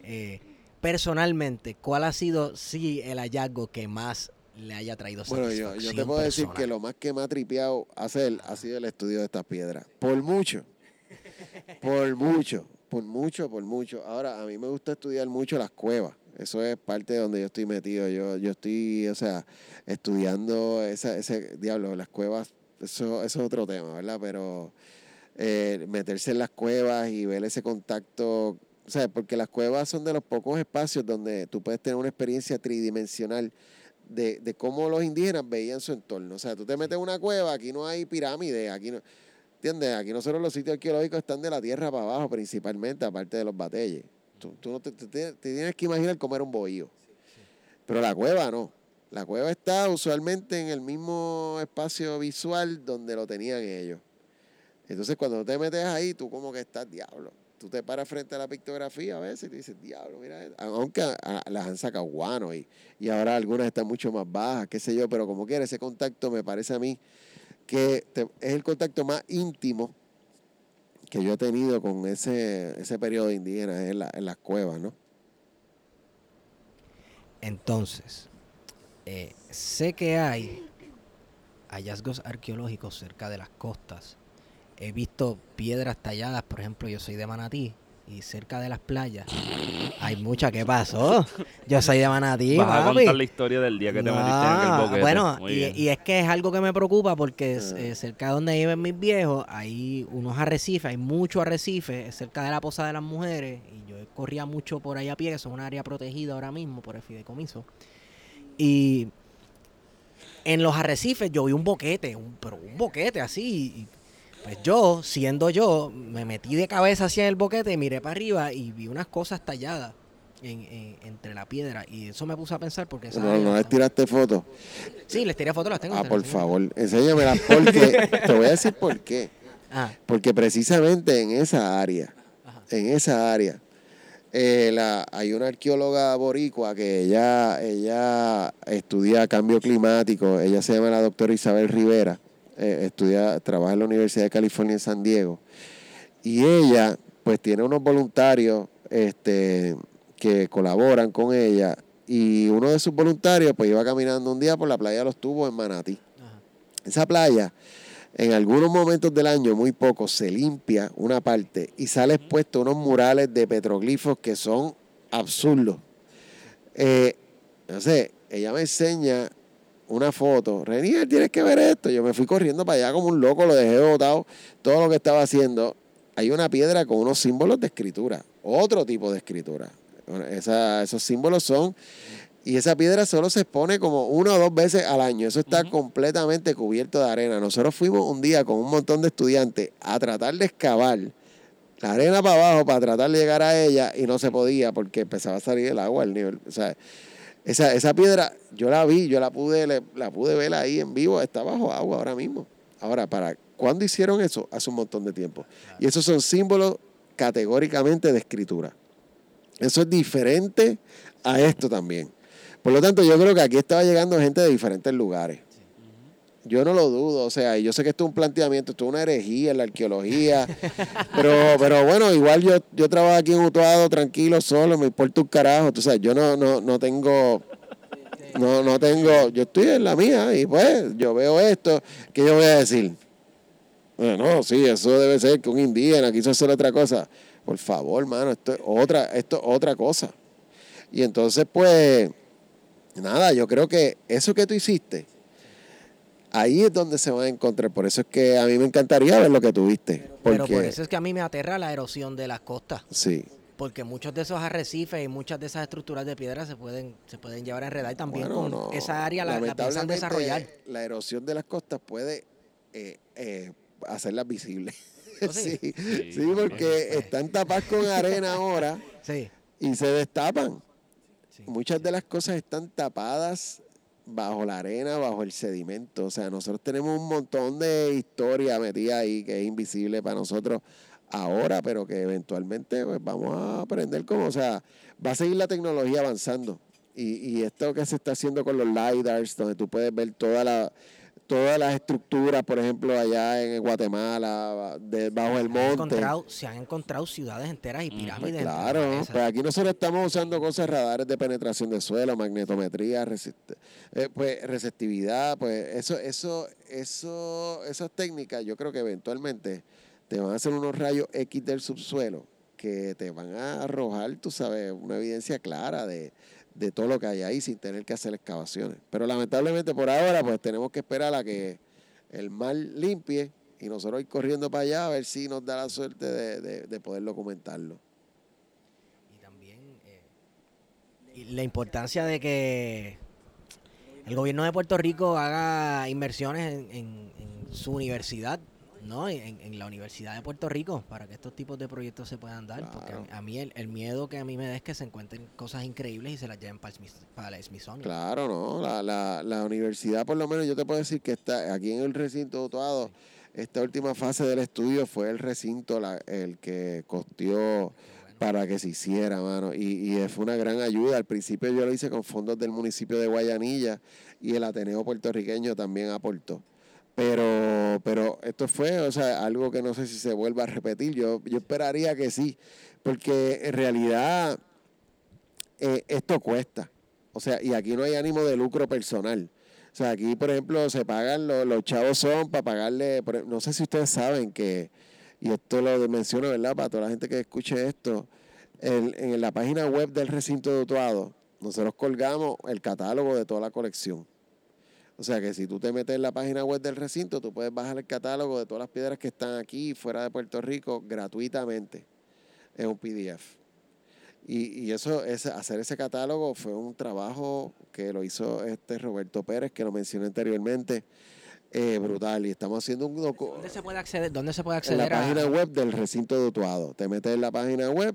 eh, personalmente, ¿cuál ha sido, sí, el hallazgo que más le haya traído Bueno, yo, yo te puedo decir que lo más que me ha tripeado hacer ha sido el estudio de estas piedras. Por mucho. Por mucho. Por mucho, por mucho. Ahora, a mí me gusta estudiar mucho las cuevas. Eso es parte de donde yo estoy metido. Yo, yo estoy, o sea, estudiando esa, ese diablo, las cuevas, eso, eso es otro tema, ¿verdad? Pero eh, meterse en las cuevas y ver ese contacto, o sea, porque las cuevas son de los pocos espacios donde tú puedes tener una experiencia tridimensional de, de cómo los indígenas veían su entorno. O sea, tú te metes en una cueva, aquí no hay pirámides, aquí no, ¿entiendes? Aquí nosotros los sitios arqueológicos están de la tierra para abajo principalmente, aparte de los batalles. Tú, tú no te, te- te- te tienes que imaginar cómo era un bohío. Pero la cueva no. La cueva está usualmente en el mismo espacio visual donde lo tenían ellos. Entonces, cuando te metes ahí, tú como que estás diablo. Tú te paras frente a la pictografía a veces y te dices, diablo, mira, esto". aunque las han sacado guano y, y ahora algunas están mucho más bajas, qué sé yo, pero como quiera, ese contacto me parece a mí que es el contacto más íntimo que yo he tenido con ese, ese periodo indígena en, la- en las cuevas, ¿no? Entonces, eh, sé que hay hallazgos arqueológicos cerca de las costas. He visto piedras talladas, por ejemplo, yo soy de Manatí y cerca de las playas hay mucha. ¿Qué pasó? Yo soy de Manatí, Vas a contar la historia del día que te metiste en aquel Ah, boquete. Bueno, y, es que es algo que me preocupa porque es, Ah. eh, cerca de donde viven mis viejos hay unos arrecifes, hay muchos arrecifes cerca de la Posada de las Mujeres y yo corría mucho por ahí a pie, que es un área protegida ahora mismo por el fideicomiso. Y en los arrecifes yo vi un boquete, un, pero un boquete así. y, pues yo, siendo yo, me metí de cabeza hacia el boquete, miré para arriba y vi unas cosas talladas en- en- entre la piedra. Y eso me puso a pensar porque... esa No, área no les está- tiraste fotos. Sí, les tiré fotos, las tengo. Ah, se las por enseño. favor, enséñamelas porque te voy a decir por qué. Ah, Porque precisamente en esa área, Ajá. en esa área, eh, la, hay una arqueóloga boricua que ella, ella estudia cambio climático. Ella se llama la doctora Isabel Rivera. Eh, estudia, trabaja en la Universidad de California en San Diego. Y ella, pues, tiene unos voluntarios este, que colaboran con ella. Y uno de sus voluntarios, pues, iba caminando un día por la playa de los Tubos en Manatí. ajá. Esa playa, en algunos momentos del año, muy poco, se limpia una parte y sale expuesto unos murales de petroglifos que son absurdos. Eh, no sé, ella me enseña una foto. Renier, tienes que ver esto. Yo me fui corriendo para allá como un loco, lo dejé botado, todo lo que estaba haciendo. Hay una piedra con unos símbolos de escritura, otro tipo de escritura. Esa- esos símbolos son y esa piedra solo se expone como una o dos veces al año. Eso está completamente cubierto de arena. Nosotros fuimos un día con un montón de estudiantes a tratar de excavar la arena para abajo para tratar de llegar a ella y no se podía porque empezaba a salir el agua al nivel. O sea, esa, esa piedra yo la vi, yo la pude, le- la pude ver ahí en vivo, está bajo agua ahora mismo. Ahora, ¿para cuándo hicieron eso? Hace un montón de tiempo. Y esos son símbolos categóricamente de escritura. Eso es diferente a esto también. Por lo tanto, yo creo que aquí estaba llegando gente de diferentes lugares. Yo no lo dudo, o sea, y yo sé que esto es un planteamiento, esto es una herejía en la arqueología, pero, pero bueno, igual yo, yo trabajo aquí en Utuado, tranquilo, solo, me importa un carajo, tú sabes, yo no, no, no tengo, no, no tengo, yo estoy en la mía y pues yo veo esto, ¿qué yo voy a decir? Bueno, no, sí, eso debe ser que un indígena quiso hacer otra cosa. Por favor, mano, esto es otra, esto es otra cosa. Y entonces, pues, nada, yo creo que eso que tú hiciste, ahí es donde se van a encontrar. Por eso es que a mí me encantaría ver lo que tuviste. Porque, Pero por eso es que a mí me aterra la erosión de las costas. sí. Porque muchos de esos arrecifes y muchas de esas estructuras de piedra se pueden, se pueden llevar a enredar y también Bueno, con no, esa área la, la piensan desarrollar. La erosión de las costas puede eh, eh, hacerlas visibles. ¿Oh, sí? sí, Sí, sí, porque están tapadas con arena ahora Sí. y se destapan. sí, Muchas sí. de las cosas están tapadas bajo la arena, bajo el sedimento. O sea, nosotros tenemos un montón de historia metida ahí que es invisible para nosotros ahora, pero que eventualmente pues, vamos a aprender cómo, o sea, va a seguir la tecnología avanzando. Y, y esto que se está haciendo con los LiDARs, donde tú puedes ver toda la, todas las estructuras, por ejemplo, allá en Guatemala, debajo del Se han, monte. encontrado, se han encontrado ciudades enteras y pirámides. Claro, enteras. pues aquí nosotros estamos usando cosas, radares de penetración de suelo, magnetometría, resist- eh, pues receptividad, pues eso, eso, eso, esas técnicas yo creo que eventualmente te van a hacer unos rayos X del subsuelo que te van a arrojar, tú sabes, una evidencia clara de, de todo lo que hay ahí sin tener que hacer excavaciones. Pero lamentablemente por ahora pues tenemos que esperar a que el mar limpie y nosotros ir corriendo para allá a ver si nos da la suerte de, de- de poder documentarlo. Y también eh, la importancia de que el gobierno de Puerto Rico haga inversiones en- en su universidad, ¿no? En, en la Universidad de Puerto Rico, para que estos tipos de proyectos se puedan dar. Porque a, mí el, el miedo que a mí me da es que se encuentren cosas increíbles y se las lleven para el, para el Smithsonian. Claro, ¿no? La, la, la universidad, por lo menos, yo te puedo decir que está aquí en el recinto de Utuado, esta última fase del estudio fue el recinto la- el que costeó para que se hiciera, mano. Y, y fue una gran ayuda. Al principio yo lo hice con fondos del municipio de Guayanilla y el Ateneo puertorriqueño también aportó. Pero, pero esto fue, o sea, algo que no sé si se vuelva a repetir. Yo, yo esperaría que sí, porque en realidad eh, esto cuesta. O sea, y aquí no hay ánimo de lucro personal. O sea, aquí, por ejemplo, se pagan, los, los chavos son para pagarle, no sé si ustedes saben que, y esto lo menciono, ¿verdad? Para toda la gente que escuche esto, el- en la página web del recinto de Utuado, nosotros colgamos el catálogo de toda la colección. O sea que si tú te metes en la página web del recinto, tú puedes bajar el catálogo de todas las piedras que están aquí fuera de Puerto Rico gratuitamente. Es un PDF. Y, y eso, ese- hacer ese catálogo fue un trabajo que lo hizo este Roberto Pérez, que lo mencioné anteriormente, eh, brutal. Y estamos haciendo un docu- ¿Dónde se puede acceder, dónde se puede en la acceder a- página web del recinto de Utuado. Te metes en la página web,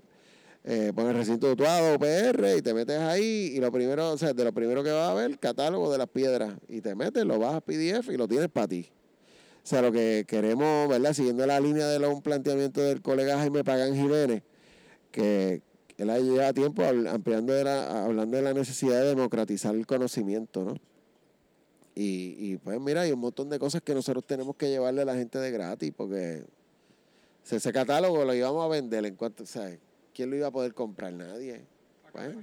eh, pones recinto de Utuado, PR, y te metes ahí, y lo primero, o sea, de lo primero que vas a ver, catálogo de las piedras. Y te metes, lo vas a PDF y lo tienes para ti. O sea, lo que queremos, ¿verdad? Siguiendo la línea de un planteamiento del colega Jaime Pagán Jiménez, que él ha lleva tiempo ampliando de la- hablando de la necesidad de democratizar el conocimiento, ¿no? Y, pues mira, hay un montón de cosas que nosotros tenemos que llevarle a la gente de gratis, porque ese catálogo lo íbamos a vender en cuanto, ¿sabes? ¿Quién lo iba a poder comprar? Nadie. Bueno,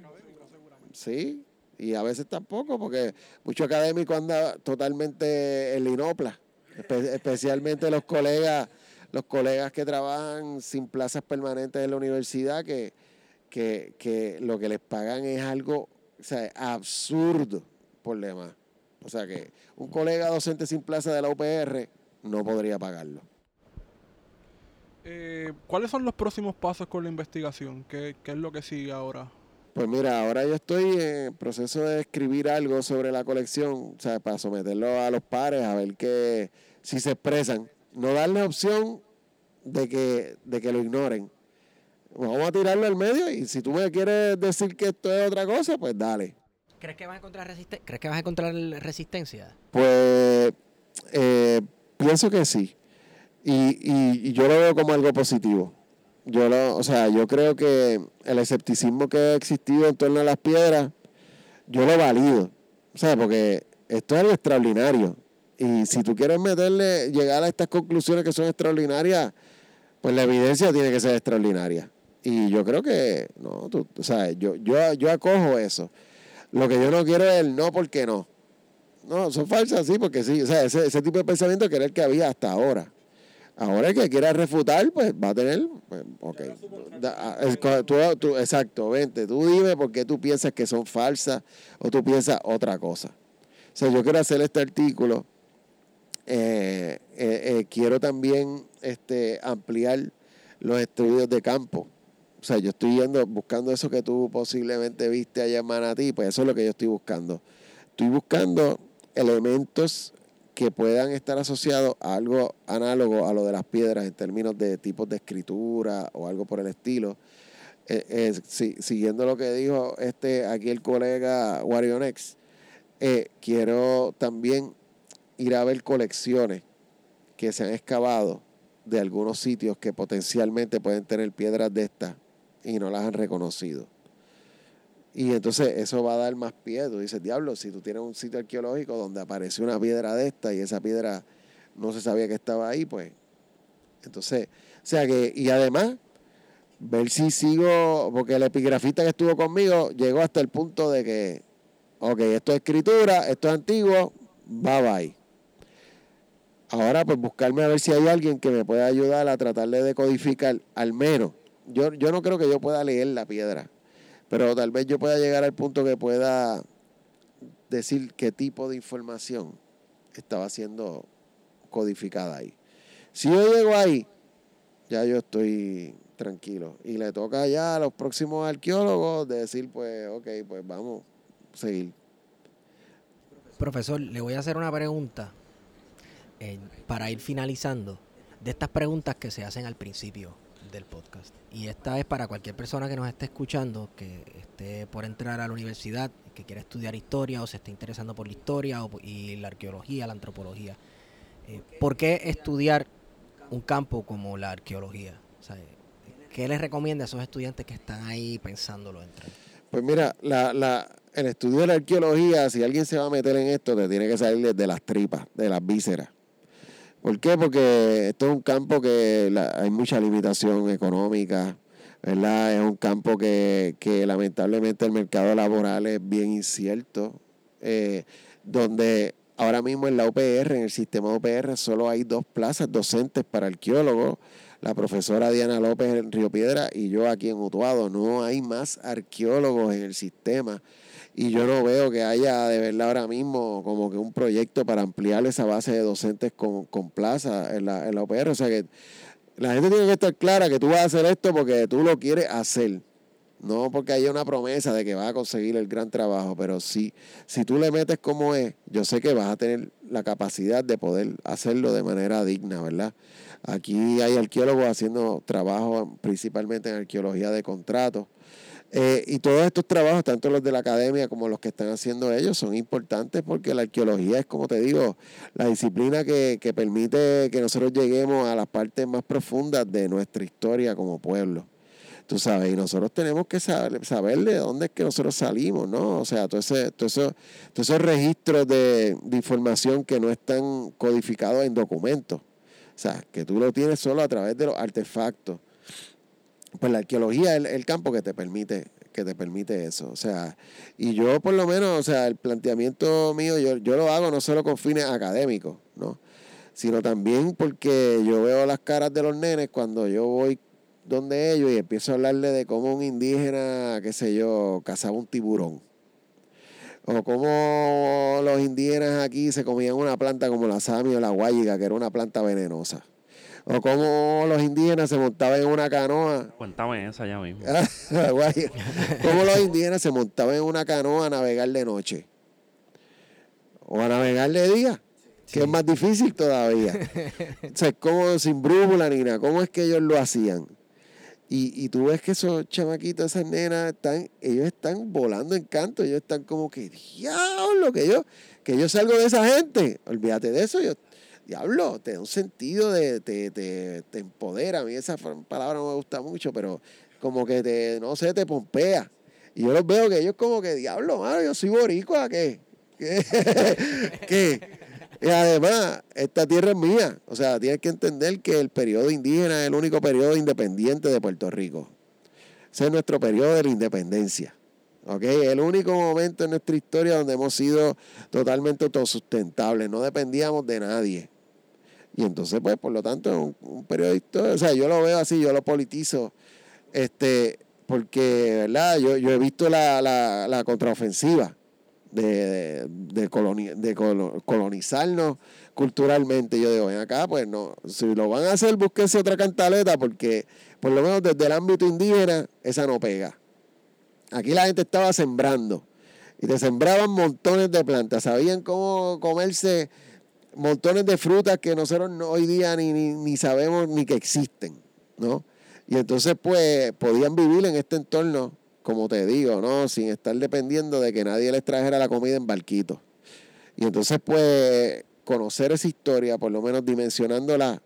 sí, y a veces tampoco, porque mucho académico anda totalmente en linopla, espe- especialmente los colegas, los colegas que trabajan sin plazas permanentes en la universidad, que, que, que lo que les pagan es algo o sea, absurdo por demás. O sea que un colega docente sin plaza de la UPR no podría pagarlo. Eh, ¿Cuáles son los próximos pasos con la investigación? ¿Qué, qué es lo que sigue ahora? Pues mira, ahora yo estoy en proceso de escribir algo sobre la colección, o sea, para someterlo a los pares, a ver que si se expresan. No darle opción de que, de que lo ignoren. Vamos a tirarlo al medio y si tú me quieres decir que esto es otra cosa, pues dale. ¿Crees que vas a encontrar resiste- ¿Crees que vas a encontrar resistencia? Pues eh, pienso que sí. Y, y- yo lo veo como algo positivo. Yo lo, o sea, yo creo que el escepticismo que ha existido en torno a las piedras, yo lo valido. O sea, porque esto es algo extraordinario. Y si tú quieres meterle, llegar a estas conclusiones que son extraordinarias, pues la evidencia tiene que ser extraordinaria. Y yo creo que, no, tú, sea, yo, yo, yo acojo eso. Lo que yo no quiero es el no porque no. No, son falsas, sí, porque sí. O sea, ese, ese tipo de pensamiento que era el que había hasta ahora. Ahora el que quiera refutar, pues va a tener. pues, ok. Da- ah, tú- exacto, vente. Tú dime por qué tú piensas que son falsas o tú piensas otra cosa. O sea, yo quiero hacer este artículo. eh, eh, eh, quiero también este, ampliar los estudios de campo. O sea, yo estoy yendo, buscando eso que tú posiblemente viste allá en Manatí, pues eso es lo que yo estoy buscando. Estoy buscando elementos que puedan estar asociados a algo análogo a lo de las piedras en términos de tipos de escritura o algo por el estilo. Eh, eh, si- siguiendo lo que dijo este aquí el colega Warionex, eh, quiero también ir a ver colecciones que se han excavado de algunos sitios que potencialmente pueden tener piedras de estas y no las han reconocido. Y entonces eso va a dar más pie. Tú dices, diablo, si tú tienes un sitio arqueológico donde apareció una piedra de esta y esa piedra no se sabía que estaba ahí, pues. Entonces, o sea que, y además, ver si sigo, porque el epigrafista que estuvo conmigo llegó hasta el punto de que, ok, esto es escritura, esto es antiguo, bye bye. Ahora, pues buscarme a ver si hay alguien que me pueda ayudar a tratar de decodificar, al menos. Yo, yo no creo que yo pueda leer la piedra, pero tal vez yo pueda llegar al punto que pueda decir qué tipo de información estaba siendo codificada ahí. Si yo llego ahí, ya yo estoy tranquilo. Y le toca ya a los próximos arqueólogos decir, pues, ok, pues vamos a seguir. Profesor, le voy a hacer una pregunta eh, para ir finalizando de estas preguntas que se hacen al principio del podcast. Y esta es para cualquier persona que nos esté escuchando, que esté por entrar a la universidad, que quiera estudiar historia o se esté interesando por la historia o, y la arqueología, la antropología. Eh, ¿Por qué estudiar un campo como la arqueología? O ¿Qué les recomienda a esos estudiantes que están ahí pensándolo entrar? Pues mira, la, la, el estudio de la arqueología, si alguien se va a meter en esto, te tiene que salir de las tripas, de las vísceras. ¿Por qué? Porque esto es un campo que hay mucha limitación económica, ¿verdad? Es un campo que, que lamentablemente el mercado laboral es bien incierto, eh, donde ahora mismo en la UPR, en el sistema UPR, solo hay dos plazas docentes para arqueólogos, la profesora Diana López en Río Piedra y yo aquí en Utuado. No hay más arqueólogos en el sistema y yo no veo que haya de verdad ahora mismo como que un proyecto para ampliar esa base de docentes con, con plaza en la, en la UPR. O sea que la gente tiene que estar clara que tú vas a hacer esto porque tú lo quieres hacer. No porque haya una promesa de que vas a conseguir el gran trabajo, pero sí, si tú le metes como es, yo sé que vas a tener la capacidad de poder hacerlo de manera digna, ¿verdad? Aquí hay arqueólogos haciendo trabajo principalmente en arqueología de contratos. Eh, y todos estos trabajos, tanto los de la academia como los que están haciendo ellos, son importantes porque la arqueología es, como te digo, la disciplina que, que permite que nosotros lleguemos a las partes más profundas de nuestra historia como pueblo. Tú sabes, y nosotros tenemos que saber, saber de dónde es que nosotros salimos, ¿no? O sea, todo ese, todo todos esos registros de, de información que no están codificados en documentos. O sea, que tú lo tienes solo a través de los artefactos. Pues la arqueología es el, campo que te permite que te permite eso. O sea, y yo por lo menos, o sea, el planteamiento mío, yo, yo lo hago no solo con fines académicos, ¿no? Sino también porque yo veo las caras de los nenes cuando yo voy donde ellos y empiezo a hablarle de cómo un indígena, qué sé yo, cazaba un tiburón. O cómo los indígenas aquí se comían una planta como la sami o la guayiga, que era una planta venenosa. O cómo los indígenas se montaban en una canoa. Cuéntame esa ya mismo. Cómo los indígenas se montaban en una canoa a navegar de noche. O a navegar de día, que es más difícil todavía. o sea, es como sin brújula ni nada. ¿Cómo es que ellos lo hacían? Y, y tú ves que esos chamaquitos, esas nenas, están, ellos están volando en canto, ellos están como que, diablo, que yo, que yo salgo de esa gente. Olvídate de eso, yo, diablo, te da un sentido de, te, te, te empodera. A mí esa palabra no me gusta mucho, pero como que te, no sé, te pompea. Y yo los veo que ellos como que, diablo, mano, yo soy boricua, ¿qué? ¿Qué? ¿Qué? Y además, esta tierra es mía. O sea, tienes que entender que el periodo indígena es el único periodo independiente de Puerto Rico. Ese es nuestro periodo de la independencia. ¿Ok? El único momento en nuestra historia donde hemos sido totalmente autosustentables. No dependíamos de nadie. Y entonces, pues, por lo tanto, es un, historia. O sea, yo lo veo así, yo lo politizo. Este, porque, ¿verdad? Yo, yo he visto la, la, la contraofensiva de, de, de, coloni- de colo- colonizarnos culturalmente. Yo digo, ven acá, pues no, si lo van a hacer, búsquense otra cantaleta, porque por lo menos desde el ámbito indígena, esa no pega. Aquí la gente estaba sembrando y te sembraban montones de plantas, sabían cómo comerse montones de frutas que nosotros no- hoy día ni, ni, ni sabemos ni que existen, ¿no? Y entonces, pues, podían vivir en este entorno, como te digo, ¿no? Sin estar dependiendo de que nadie les trajera la comida en barquitos. Y entonces, pues, conocer esa historia, por lo menos dimensionándola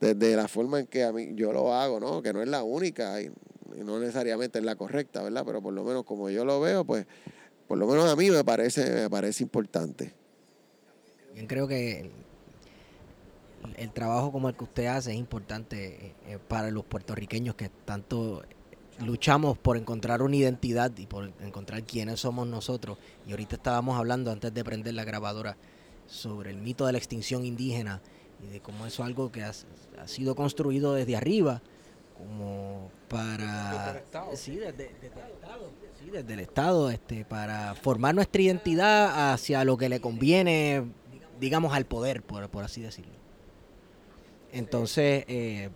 desde la forma en que a mí yo lo hago, ¿no? Que no es la única y, y no necesariamente es la correcta, ¿verdad? Pero por lo menos como yo lo veo, pues, por lo menos a mí me parece, me parece importante. Yo creo que el, el trabajo como el que usted hace es importante eh, para los puertorriqueños que tanto luchamos por encontrar una identidad y por encontrar quiénes somos nosotros. Y ahorita estábamos hablando antes de prender la grabadora sobre el mito de la extinción indígena y de cómo eso es algo que ha, ha sido construido desde arriba como para sí desde, desde el estado sí, desde el estado este para formar nuestra identidad hacia lo que le conviene digamos al poder por, por así decirlo entonces eh,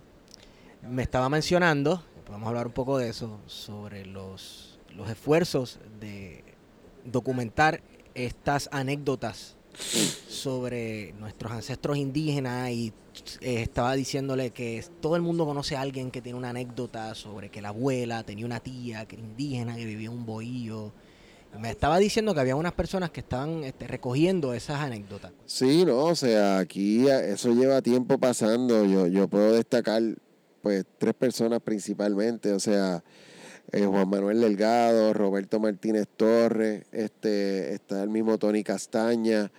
me estaba mencionando podemos hablar un poco de eso sobre los los esfuerzos de documentar estas anécdotas sobre nuestros ancestros indígenas y eh, estaba diciéndole que todo el mundo conoce a alguien que tiene una anécdota sobre que la abuela tenía una tía que era indígena que vivía en un bohío. Me estaba diciendo que había unas personas que estaban este, recogiendo esas anécdotas. Sí, no, o sea, aquí eso lleva tiempo pasando. Yo, yo puedo destacar, pues, tres personas principalmente, o sea, eh, Juan Manuel Delgado, Roberto Martínez Torres, este, está el mismo Tony Castaña.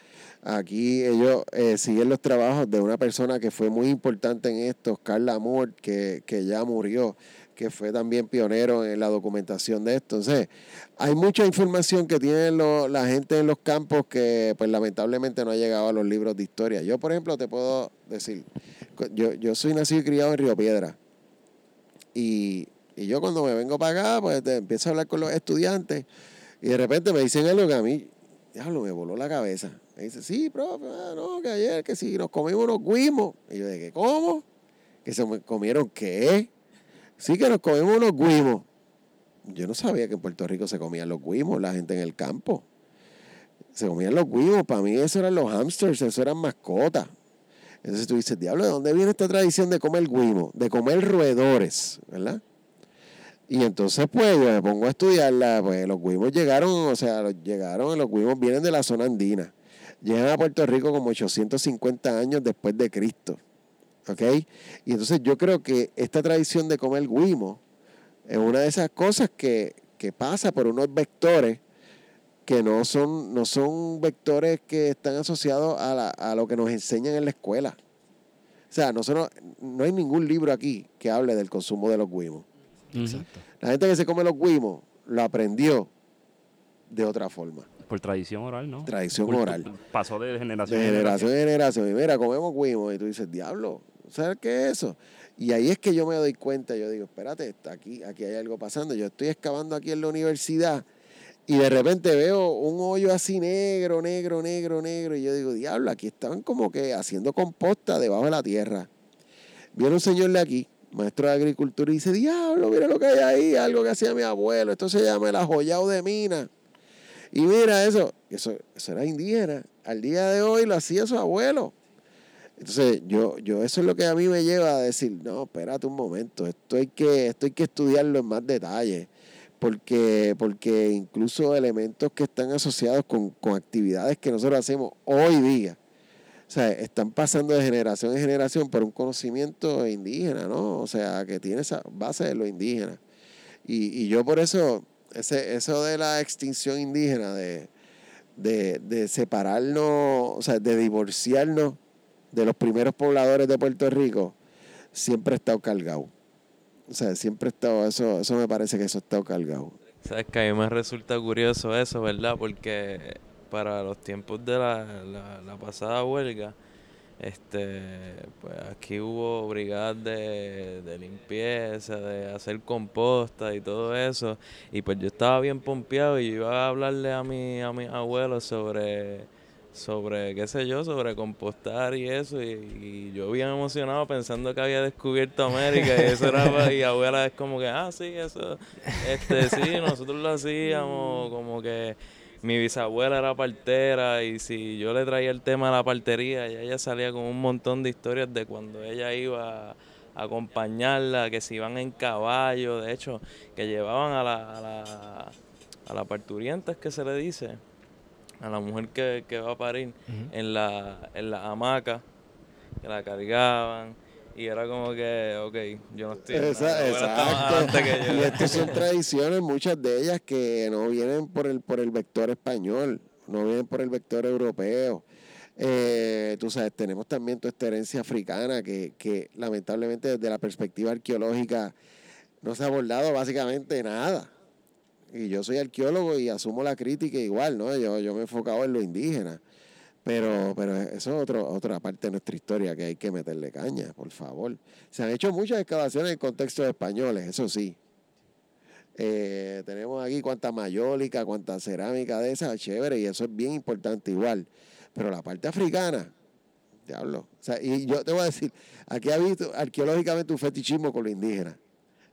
Aquí ellos eh, siguen los trabajos de una persona que fue muy importante en esto, Carla Moore, que, que ya murió, que fue también pionero en la documentación de esto. Entonces, hay mucha información que tiene la gente en los campos que pues lamentablemente no ha llegado a los libros de historia. Yo, por ejemplo, te puedo decir, yo, yo soy nacido y criado en Río Piedra. Y, y yo cuando me vengo para acá, pues te empiezo a hablar con los estudiantes y de repente me dicen algo que a mí, diablo, me voló la cabeza. Me dice, sí, profe, ah, no, que ayer, que sí, nos comimos unos guimos. Y yo dije, ¿cómo? ¿Que se comieron qué? Sí, que nos comimos unos guimos. Yo no sabía que en Puerto Rico se comían los guimos, la gente en el campo. Se comían los guimos, para mí eso eran los hamsters, eso eran mascotas. Entonces tú dices, diablo, ¿de dónde viene esta tradición de comer guimo? De comer roedores, ¿verdad? Y entonces, pues, yo me pongo a estudiarla, pues los guimos llegaron, o sea, llegaron, los guimos vienen de la zona andina. Llegan a Puerto Rico como 850 años después de Cristo. ¿Ok? Y entonces yo creo que esta tradición de comer guimo es una de esas cosas que, que pasa por unos vectores que no son, no son vectores que están asociados a, la- a lo que nos enseñan en la escuela. O sea, nosotros, no hay ningún libro aquí que hable del consumo de los guimos. Exacto. La gente que se come los guimos lo aprendió de otra forma. Por tradición oral, ¿no? Tradición oral. Pasó de generación De en generación en generación. Y mira, comemos guimos. Y tú dices, diablo, ¿sabes qué es eso? Y ahí es que yo me doy cuenta. Yo digo, espérate, aquí, aquí hay algo pasando. Yo estoy excavando aquí en la universidad y de repente veo un hoyo así negro, negro, negro, negro. Y yo digo, diablo, aquí estaban como que haciendo composta debajo de la tierra. Viene un señor de aquí, maestro de agricultura, y dice, diablo, mira lo que hay ahí, algo que hacía mi abuelo. Esto se llama el ajoyao de mina. Y mira eso, eso, eso era indígena. Al día de hoy lo hacía su abuelo. Entonces, yo, yo, eso es lo que a mí me lleva a decir, no, espérate un momento, esto hay que, esto hay que estudiarlo en más detalle. Porque, porque incluso elementos que están asociados con, con actividades que nosotros hacemos hoy día, o sea, están pasando de generación en generación por un conocimiento indígena, ¿no? O sea, que tiene esa base de lo indígena. Y, y yo por eso, ese, eso de la extinción indígena, de, de, de separarnos, o sea, de divorciarnos de los primeros pobladores de Puerto Rico, siempre ha estado cargado. O sea, siempre ha estado, eso, eso me parece que eso ha estado cargado. Sabes que a mí me resulta curioso eso, ¿verdad? Porque para los tiempos de la, la, pasada huelga, este, pues aquí hubo brigadas de, de limpieza, de hacer composta y todo eso. Y pues yo estaba bien pompeado y iba a hablarle a mi, a mis abuelos sobre, sobre, qué sé yo, sobre compostar y eso. Y, y yo bien emocionado pensando que había descubierto América y eso era, y abuela es como que, ah, sí, eso, este, sí, nosotros lo hacíamos, como que mi bisabuela era partera y si yo le traía el tema de la partería, ya ella salía con un montón de historias de cuando ella iba a acompañarla, que se iban en caballo, de hecho, que llevaban a la, a la, a la parturienta, es que se le dice, a la mujer que, que va a parir en la, en la hamaca, que la cargaban. Y era como que, ok, yo no estoy Esa- adelante que exacto. yo. Y estas son tradiciones, muchas de ellas que no vienen por el, por el vector español, no vienen por el vector europeo. Eh, tú sabes, tenemos también toda esta herencia africana que, que lamentablemente desde la perspectiva arqueológica no se ha abordado básicamente nada. Y yo soy arqueólogo y asumo la crítica igual, ¿no? Yo, yo me he enfocado en lo indígena. Pero, pero eso es otro, otra parte de nuestra historia que hay que meterle caña, por favor. Se han hecho muchas excavaciones en contextos españoles, eso sí. Eh, tenemos aquí cuánta mayólica, cuánta cerámica de esas, chévere, y eso es bien importante igual. Pero la parte africana, diablo. O sea, y yo te voy a decir, aquí ha visto arqueológicamente un fetichismo con lo indígena.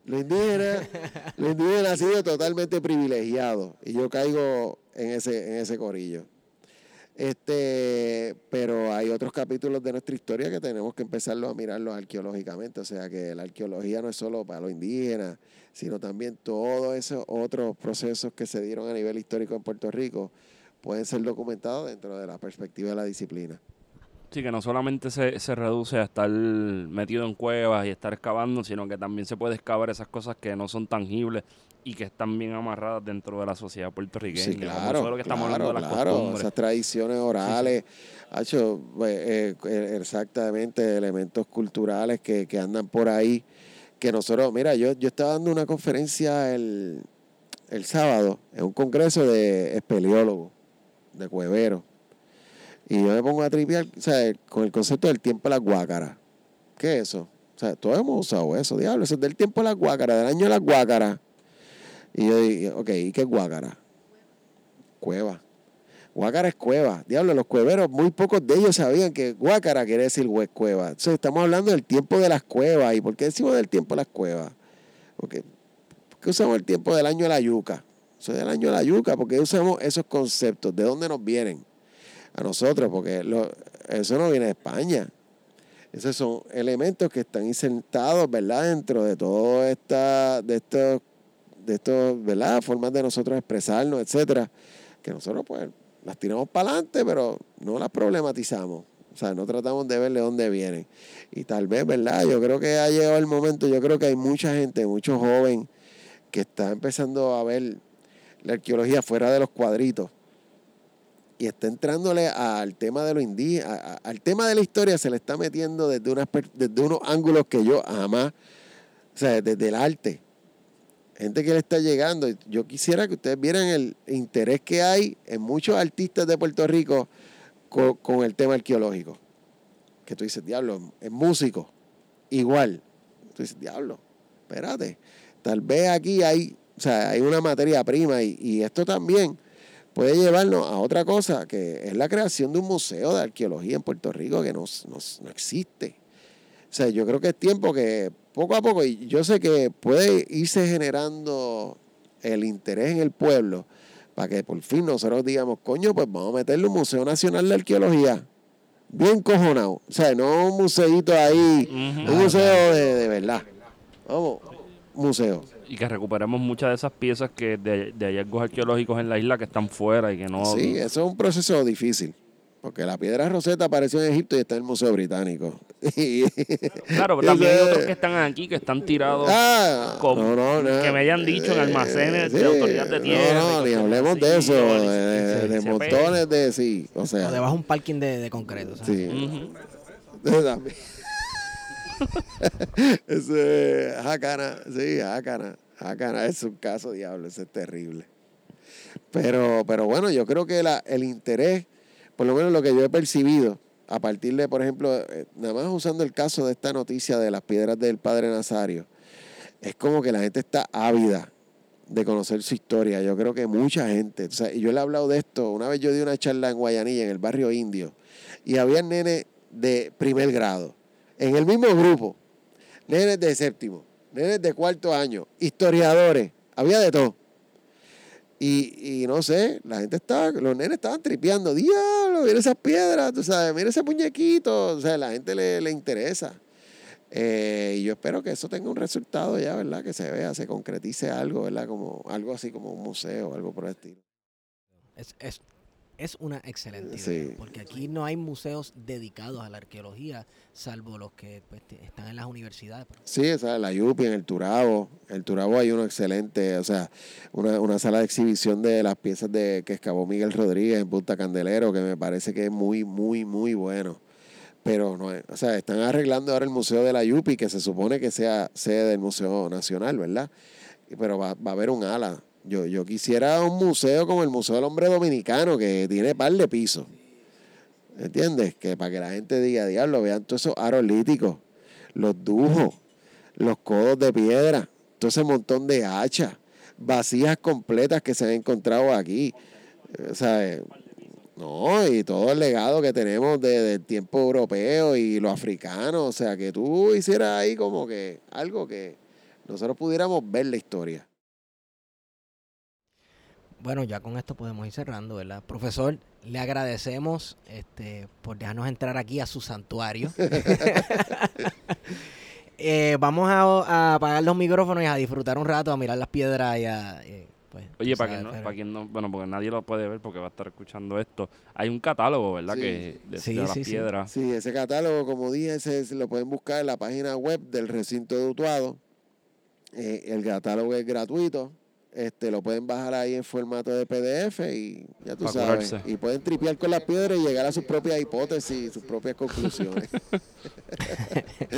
Lo indígena, lo indígena ha sido totalmente privilegiado. Y yo caigo en ese, en ese corillo. Este, pero hay otros capítulos de nuestra historia que tenemos que empezarlos a mirarlos arqueológicamente. O sea que la arqueología no es solo para los indígenas, sino también todos esos otros procesos que se dieron a nivel histórico en Puerto Rico pueden ser documentados dentro de la perspectiva de la disciplina. Sí, que no solamente se, se reduce a estar metido en cuevas y estar excavando, sino que también se puede excavar esas cosas que no son tangibles y que están bien amarradas dentro de la sociedad puertorriqueña. Sí, como claro, eso es lo que estamos claro, hablando de las claro, esas tradiciones orales, hacho, eh, eh, exactamente, elementos culturales que, que andan por ahí, que nosotros, mira, yo, yo estaba dando una conferencia el, el sábado en un congreso de espeleólogos, de cueveros, y yo me pongo a tripear, sea, con el concepto del tiempo de las guácaras. ¿Qué es eso? O sea, todos hemos usado eso, diablo, eso es del tiempo de las guácaras, del año de las guácaras. Y yo dije, ok, ¿y qué es guácara? Cueva. Guácara es cueva. Diablo, los cueveros, muy pocos de ellos sabían que guácara quiere decir cueva. Entonces, estamos hablando del tiempo de las cuevas. ¿Y por qué decimos del tiempo de las cuevas? Porque, ¿Por qué usamos el tiempo del año de la yuca? Eso es del año de la yuca, porque usamos esos conceptos. ¿De dónde nos vienen? A nosotros, porque lo- eso no viene de España. Esos son elementos que están insertados, ¿verdad? Dentro de todo esta, de estos, de estos, ¿verdad? Formas de nosotros expresarnos, etcétera, que nosotros pues las tiramos para adelante, pero no las problematizamos. O sea, no tratamos de ver de dónde vienen. Y tal vez, ¿verdad? Yo creo que ha llegado el momento, yo creo que hay mucha gente, mucho joven, que está empezando a ver la arqueología fuera de los cuadritos y está entrándole al tema de lo indígena, al tema de la historia se le está metiendo desde, desde unos ángulos que yo jamás, o sea, desde el arte. Gente que le está llegando. Yo quisiera que ustedes vieran el interés que hay en muchos artistas de Puerto Rico con, el tema arqueológico. Que tú dices, diablo, es músico. Igual. Tú dices, diablo, espérate. Tal vez aquí hay, o sea, hay una materia prima y esto también puede llevarnos a otra cosa, que es la creación de un museo de arqueología en Puerto Rico que no, no, no existe. O sea, yo creo que es tiempo que poco a poco, y yo sé que puede irse generando el interés en el pueblo para que por fin nosotros digamos, coño, pues vamos a meterle un Museo Nacional de Arqueología. Bien cojonado. O sea, no un museíto ahí, un museo de, de verdad. Vamos, museo. Y que recuperemos muchas de esas piezas que de, de hallazgos arqueológicos en la isla que están fuera y que no... Sí, eso es un proceso difícil. Porque la piedra roseta apareció en Egipto y está en el Museo Británico. Claro, pero también hay Eso otros que están aquí, que están tirados. Ah, con- no, no, no. que me hayan dicho en almacenes de autoridad de tierra No, no, ni hablemos así, de eso, o de, montones de sí, o O sea, debajo de un parking de, de concreto. ¿sabes? sí. Ujú. También. Ese es Jacana, sí, Jacana. Jacana es un caso diablo, ese es terrible. Pero, pero bueno, yo creo que la- el interés, por lo menos lo que yo he percibido, a partir de, por ejemplo, eh, nada más usando el caso de esta noticia de las piedras del padre Nazario, es como que la gente está ávida de conocer su historia. Yo creo que mucha gente, o sea, yo le he hablado de esto, una vez yo di una charla en Guayanilla, en el barrio indio, y había nenes de primer grado, en el mismo grupo, nenes de séptimo, nenes de cuarto año, historiadores, había de todo. Y, y no sé, la gente estaba, los nenes estaban tripeando, diablo, mira esas piedras, tú sabes, mira ese muñequito, o sea, la gente le, le interesa. Eh, y yo espero que eso tenga un resultado ya, ¿verdad? Que se vea, se concretice algo, ¿verdad? Como algo así como un museo, algo por el estilo. Es, es una excelente Sí. idea, porque aquí no hay museos dedicados a la arqueología, salvo los que pues, están en las universidades. Sí, esa, la Yupi, en el Turabo. En el Turabo hay uno excelente, o sea, una, una sala de exhibición de las piezas de que excavó Miguel Rodríguez en Punta Candelero, que me parece que es muy, muy, muy bueno. Pero no o sea, están arreglando ahora el Museo de la Yupi, que se supone que sea sede del Museo Nacional, ¿verdad? Pero va, va a haber un ala. Yo, yo quisiera un museo como el Museo del Hombre Dominicano, que tiene par de pisos. ¿Entiendes? Que para que la gente diga, diablo, vean todos esos aros líticos, los dujos, los codos de piedra, todo ese montón de hachas, vasijas completas que se han encontrado aquí. O sea, eh, no, y todo el legado que tenemos de- del tiempo europeo y los africanos. O sea, que tú hicieras ahí como que algo que nosotros pudiéramos ver la historia. Bueno, ya con esto podemos ir cerrando, ¿verdad? Profesor, le agradecemos este, por dejarnos entrar aquí a su santuario. Eh, vamos a, a apagar los micrófonos y a disfrutar un rato, a mirar las piedras y a... eh, pues, Oye, para quien, no, pero- para quien no, bueno, porque nadie lo puede ver porque va a estar escuchando esto. Hay un catálogo, ¿verdad? Sí. Que de, Sí, de las sí, sí. piedras. Sí, ese catálogo, como dije, ese, se lo pueden buscar en la página web del recinto de Utuado. Eh, el catálogo es gratuito. Este, lo pueden bajar ahí en formato de PDF y ya tú sabes. curarse. Y pueden tripear con las piedras y llegar a sus propias hipótesis, sus propias conclusiones.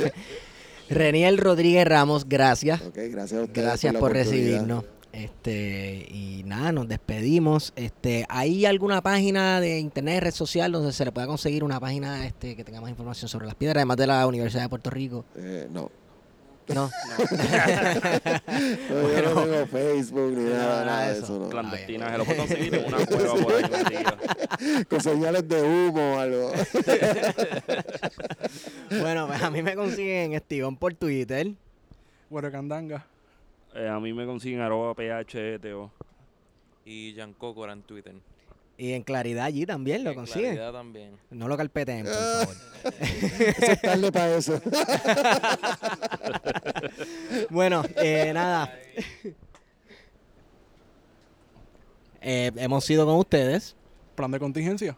Reniel Rodríguez Ramos, gracias. gracias a ustedes. Gracias la por oportunidad. recibirnos. Este, y nada, nos despedimos. Este, ¿hay alguna página de internet, red social, donde se le pueda conseguir una página este, que tenga más información sobre las piedras, además de la Universidad de Puerto Rico? Eh, no. No. No, yo no tengo Facebook ni nada, nada de eso. no. Clandestina, se lo puedo conseguir en una cueva por ahí. Con señales de humo o algo. bueno, pues a mí me consiguen Estigón por Twitter. Huerecandanga. Eh, a mí me consiguen arroba PHTO. Y Jan Cocora en Twitter. Y en Claridad allí también lo En consiguen. Claridad también. No lo carpeten, por Ah. favor. Eso es tarde para eso. Bueno, eh, nada. Eh, hemos sido con ustedes. Plan de contingencia.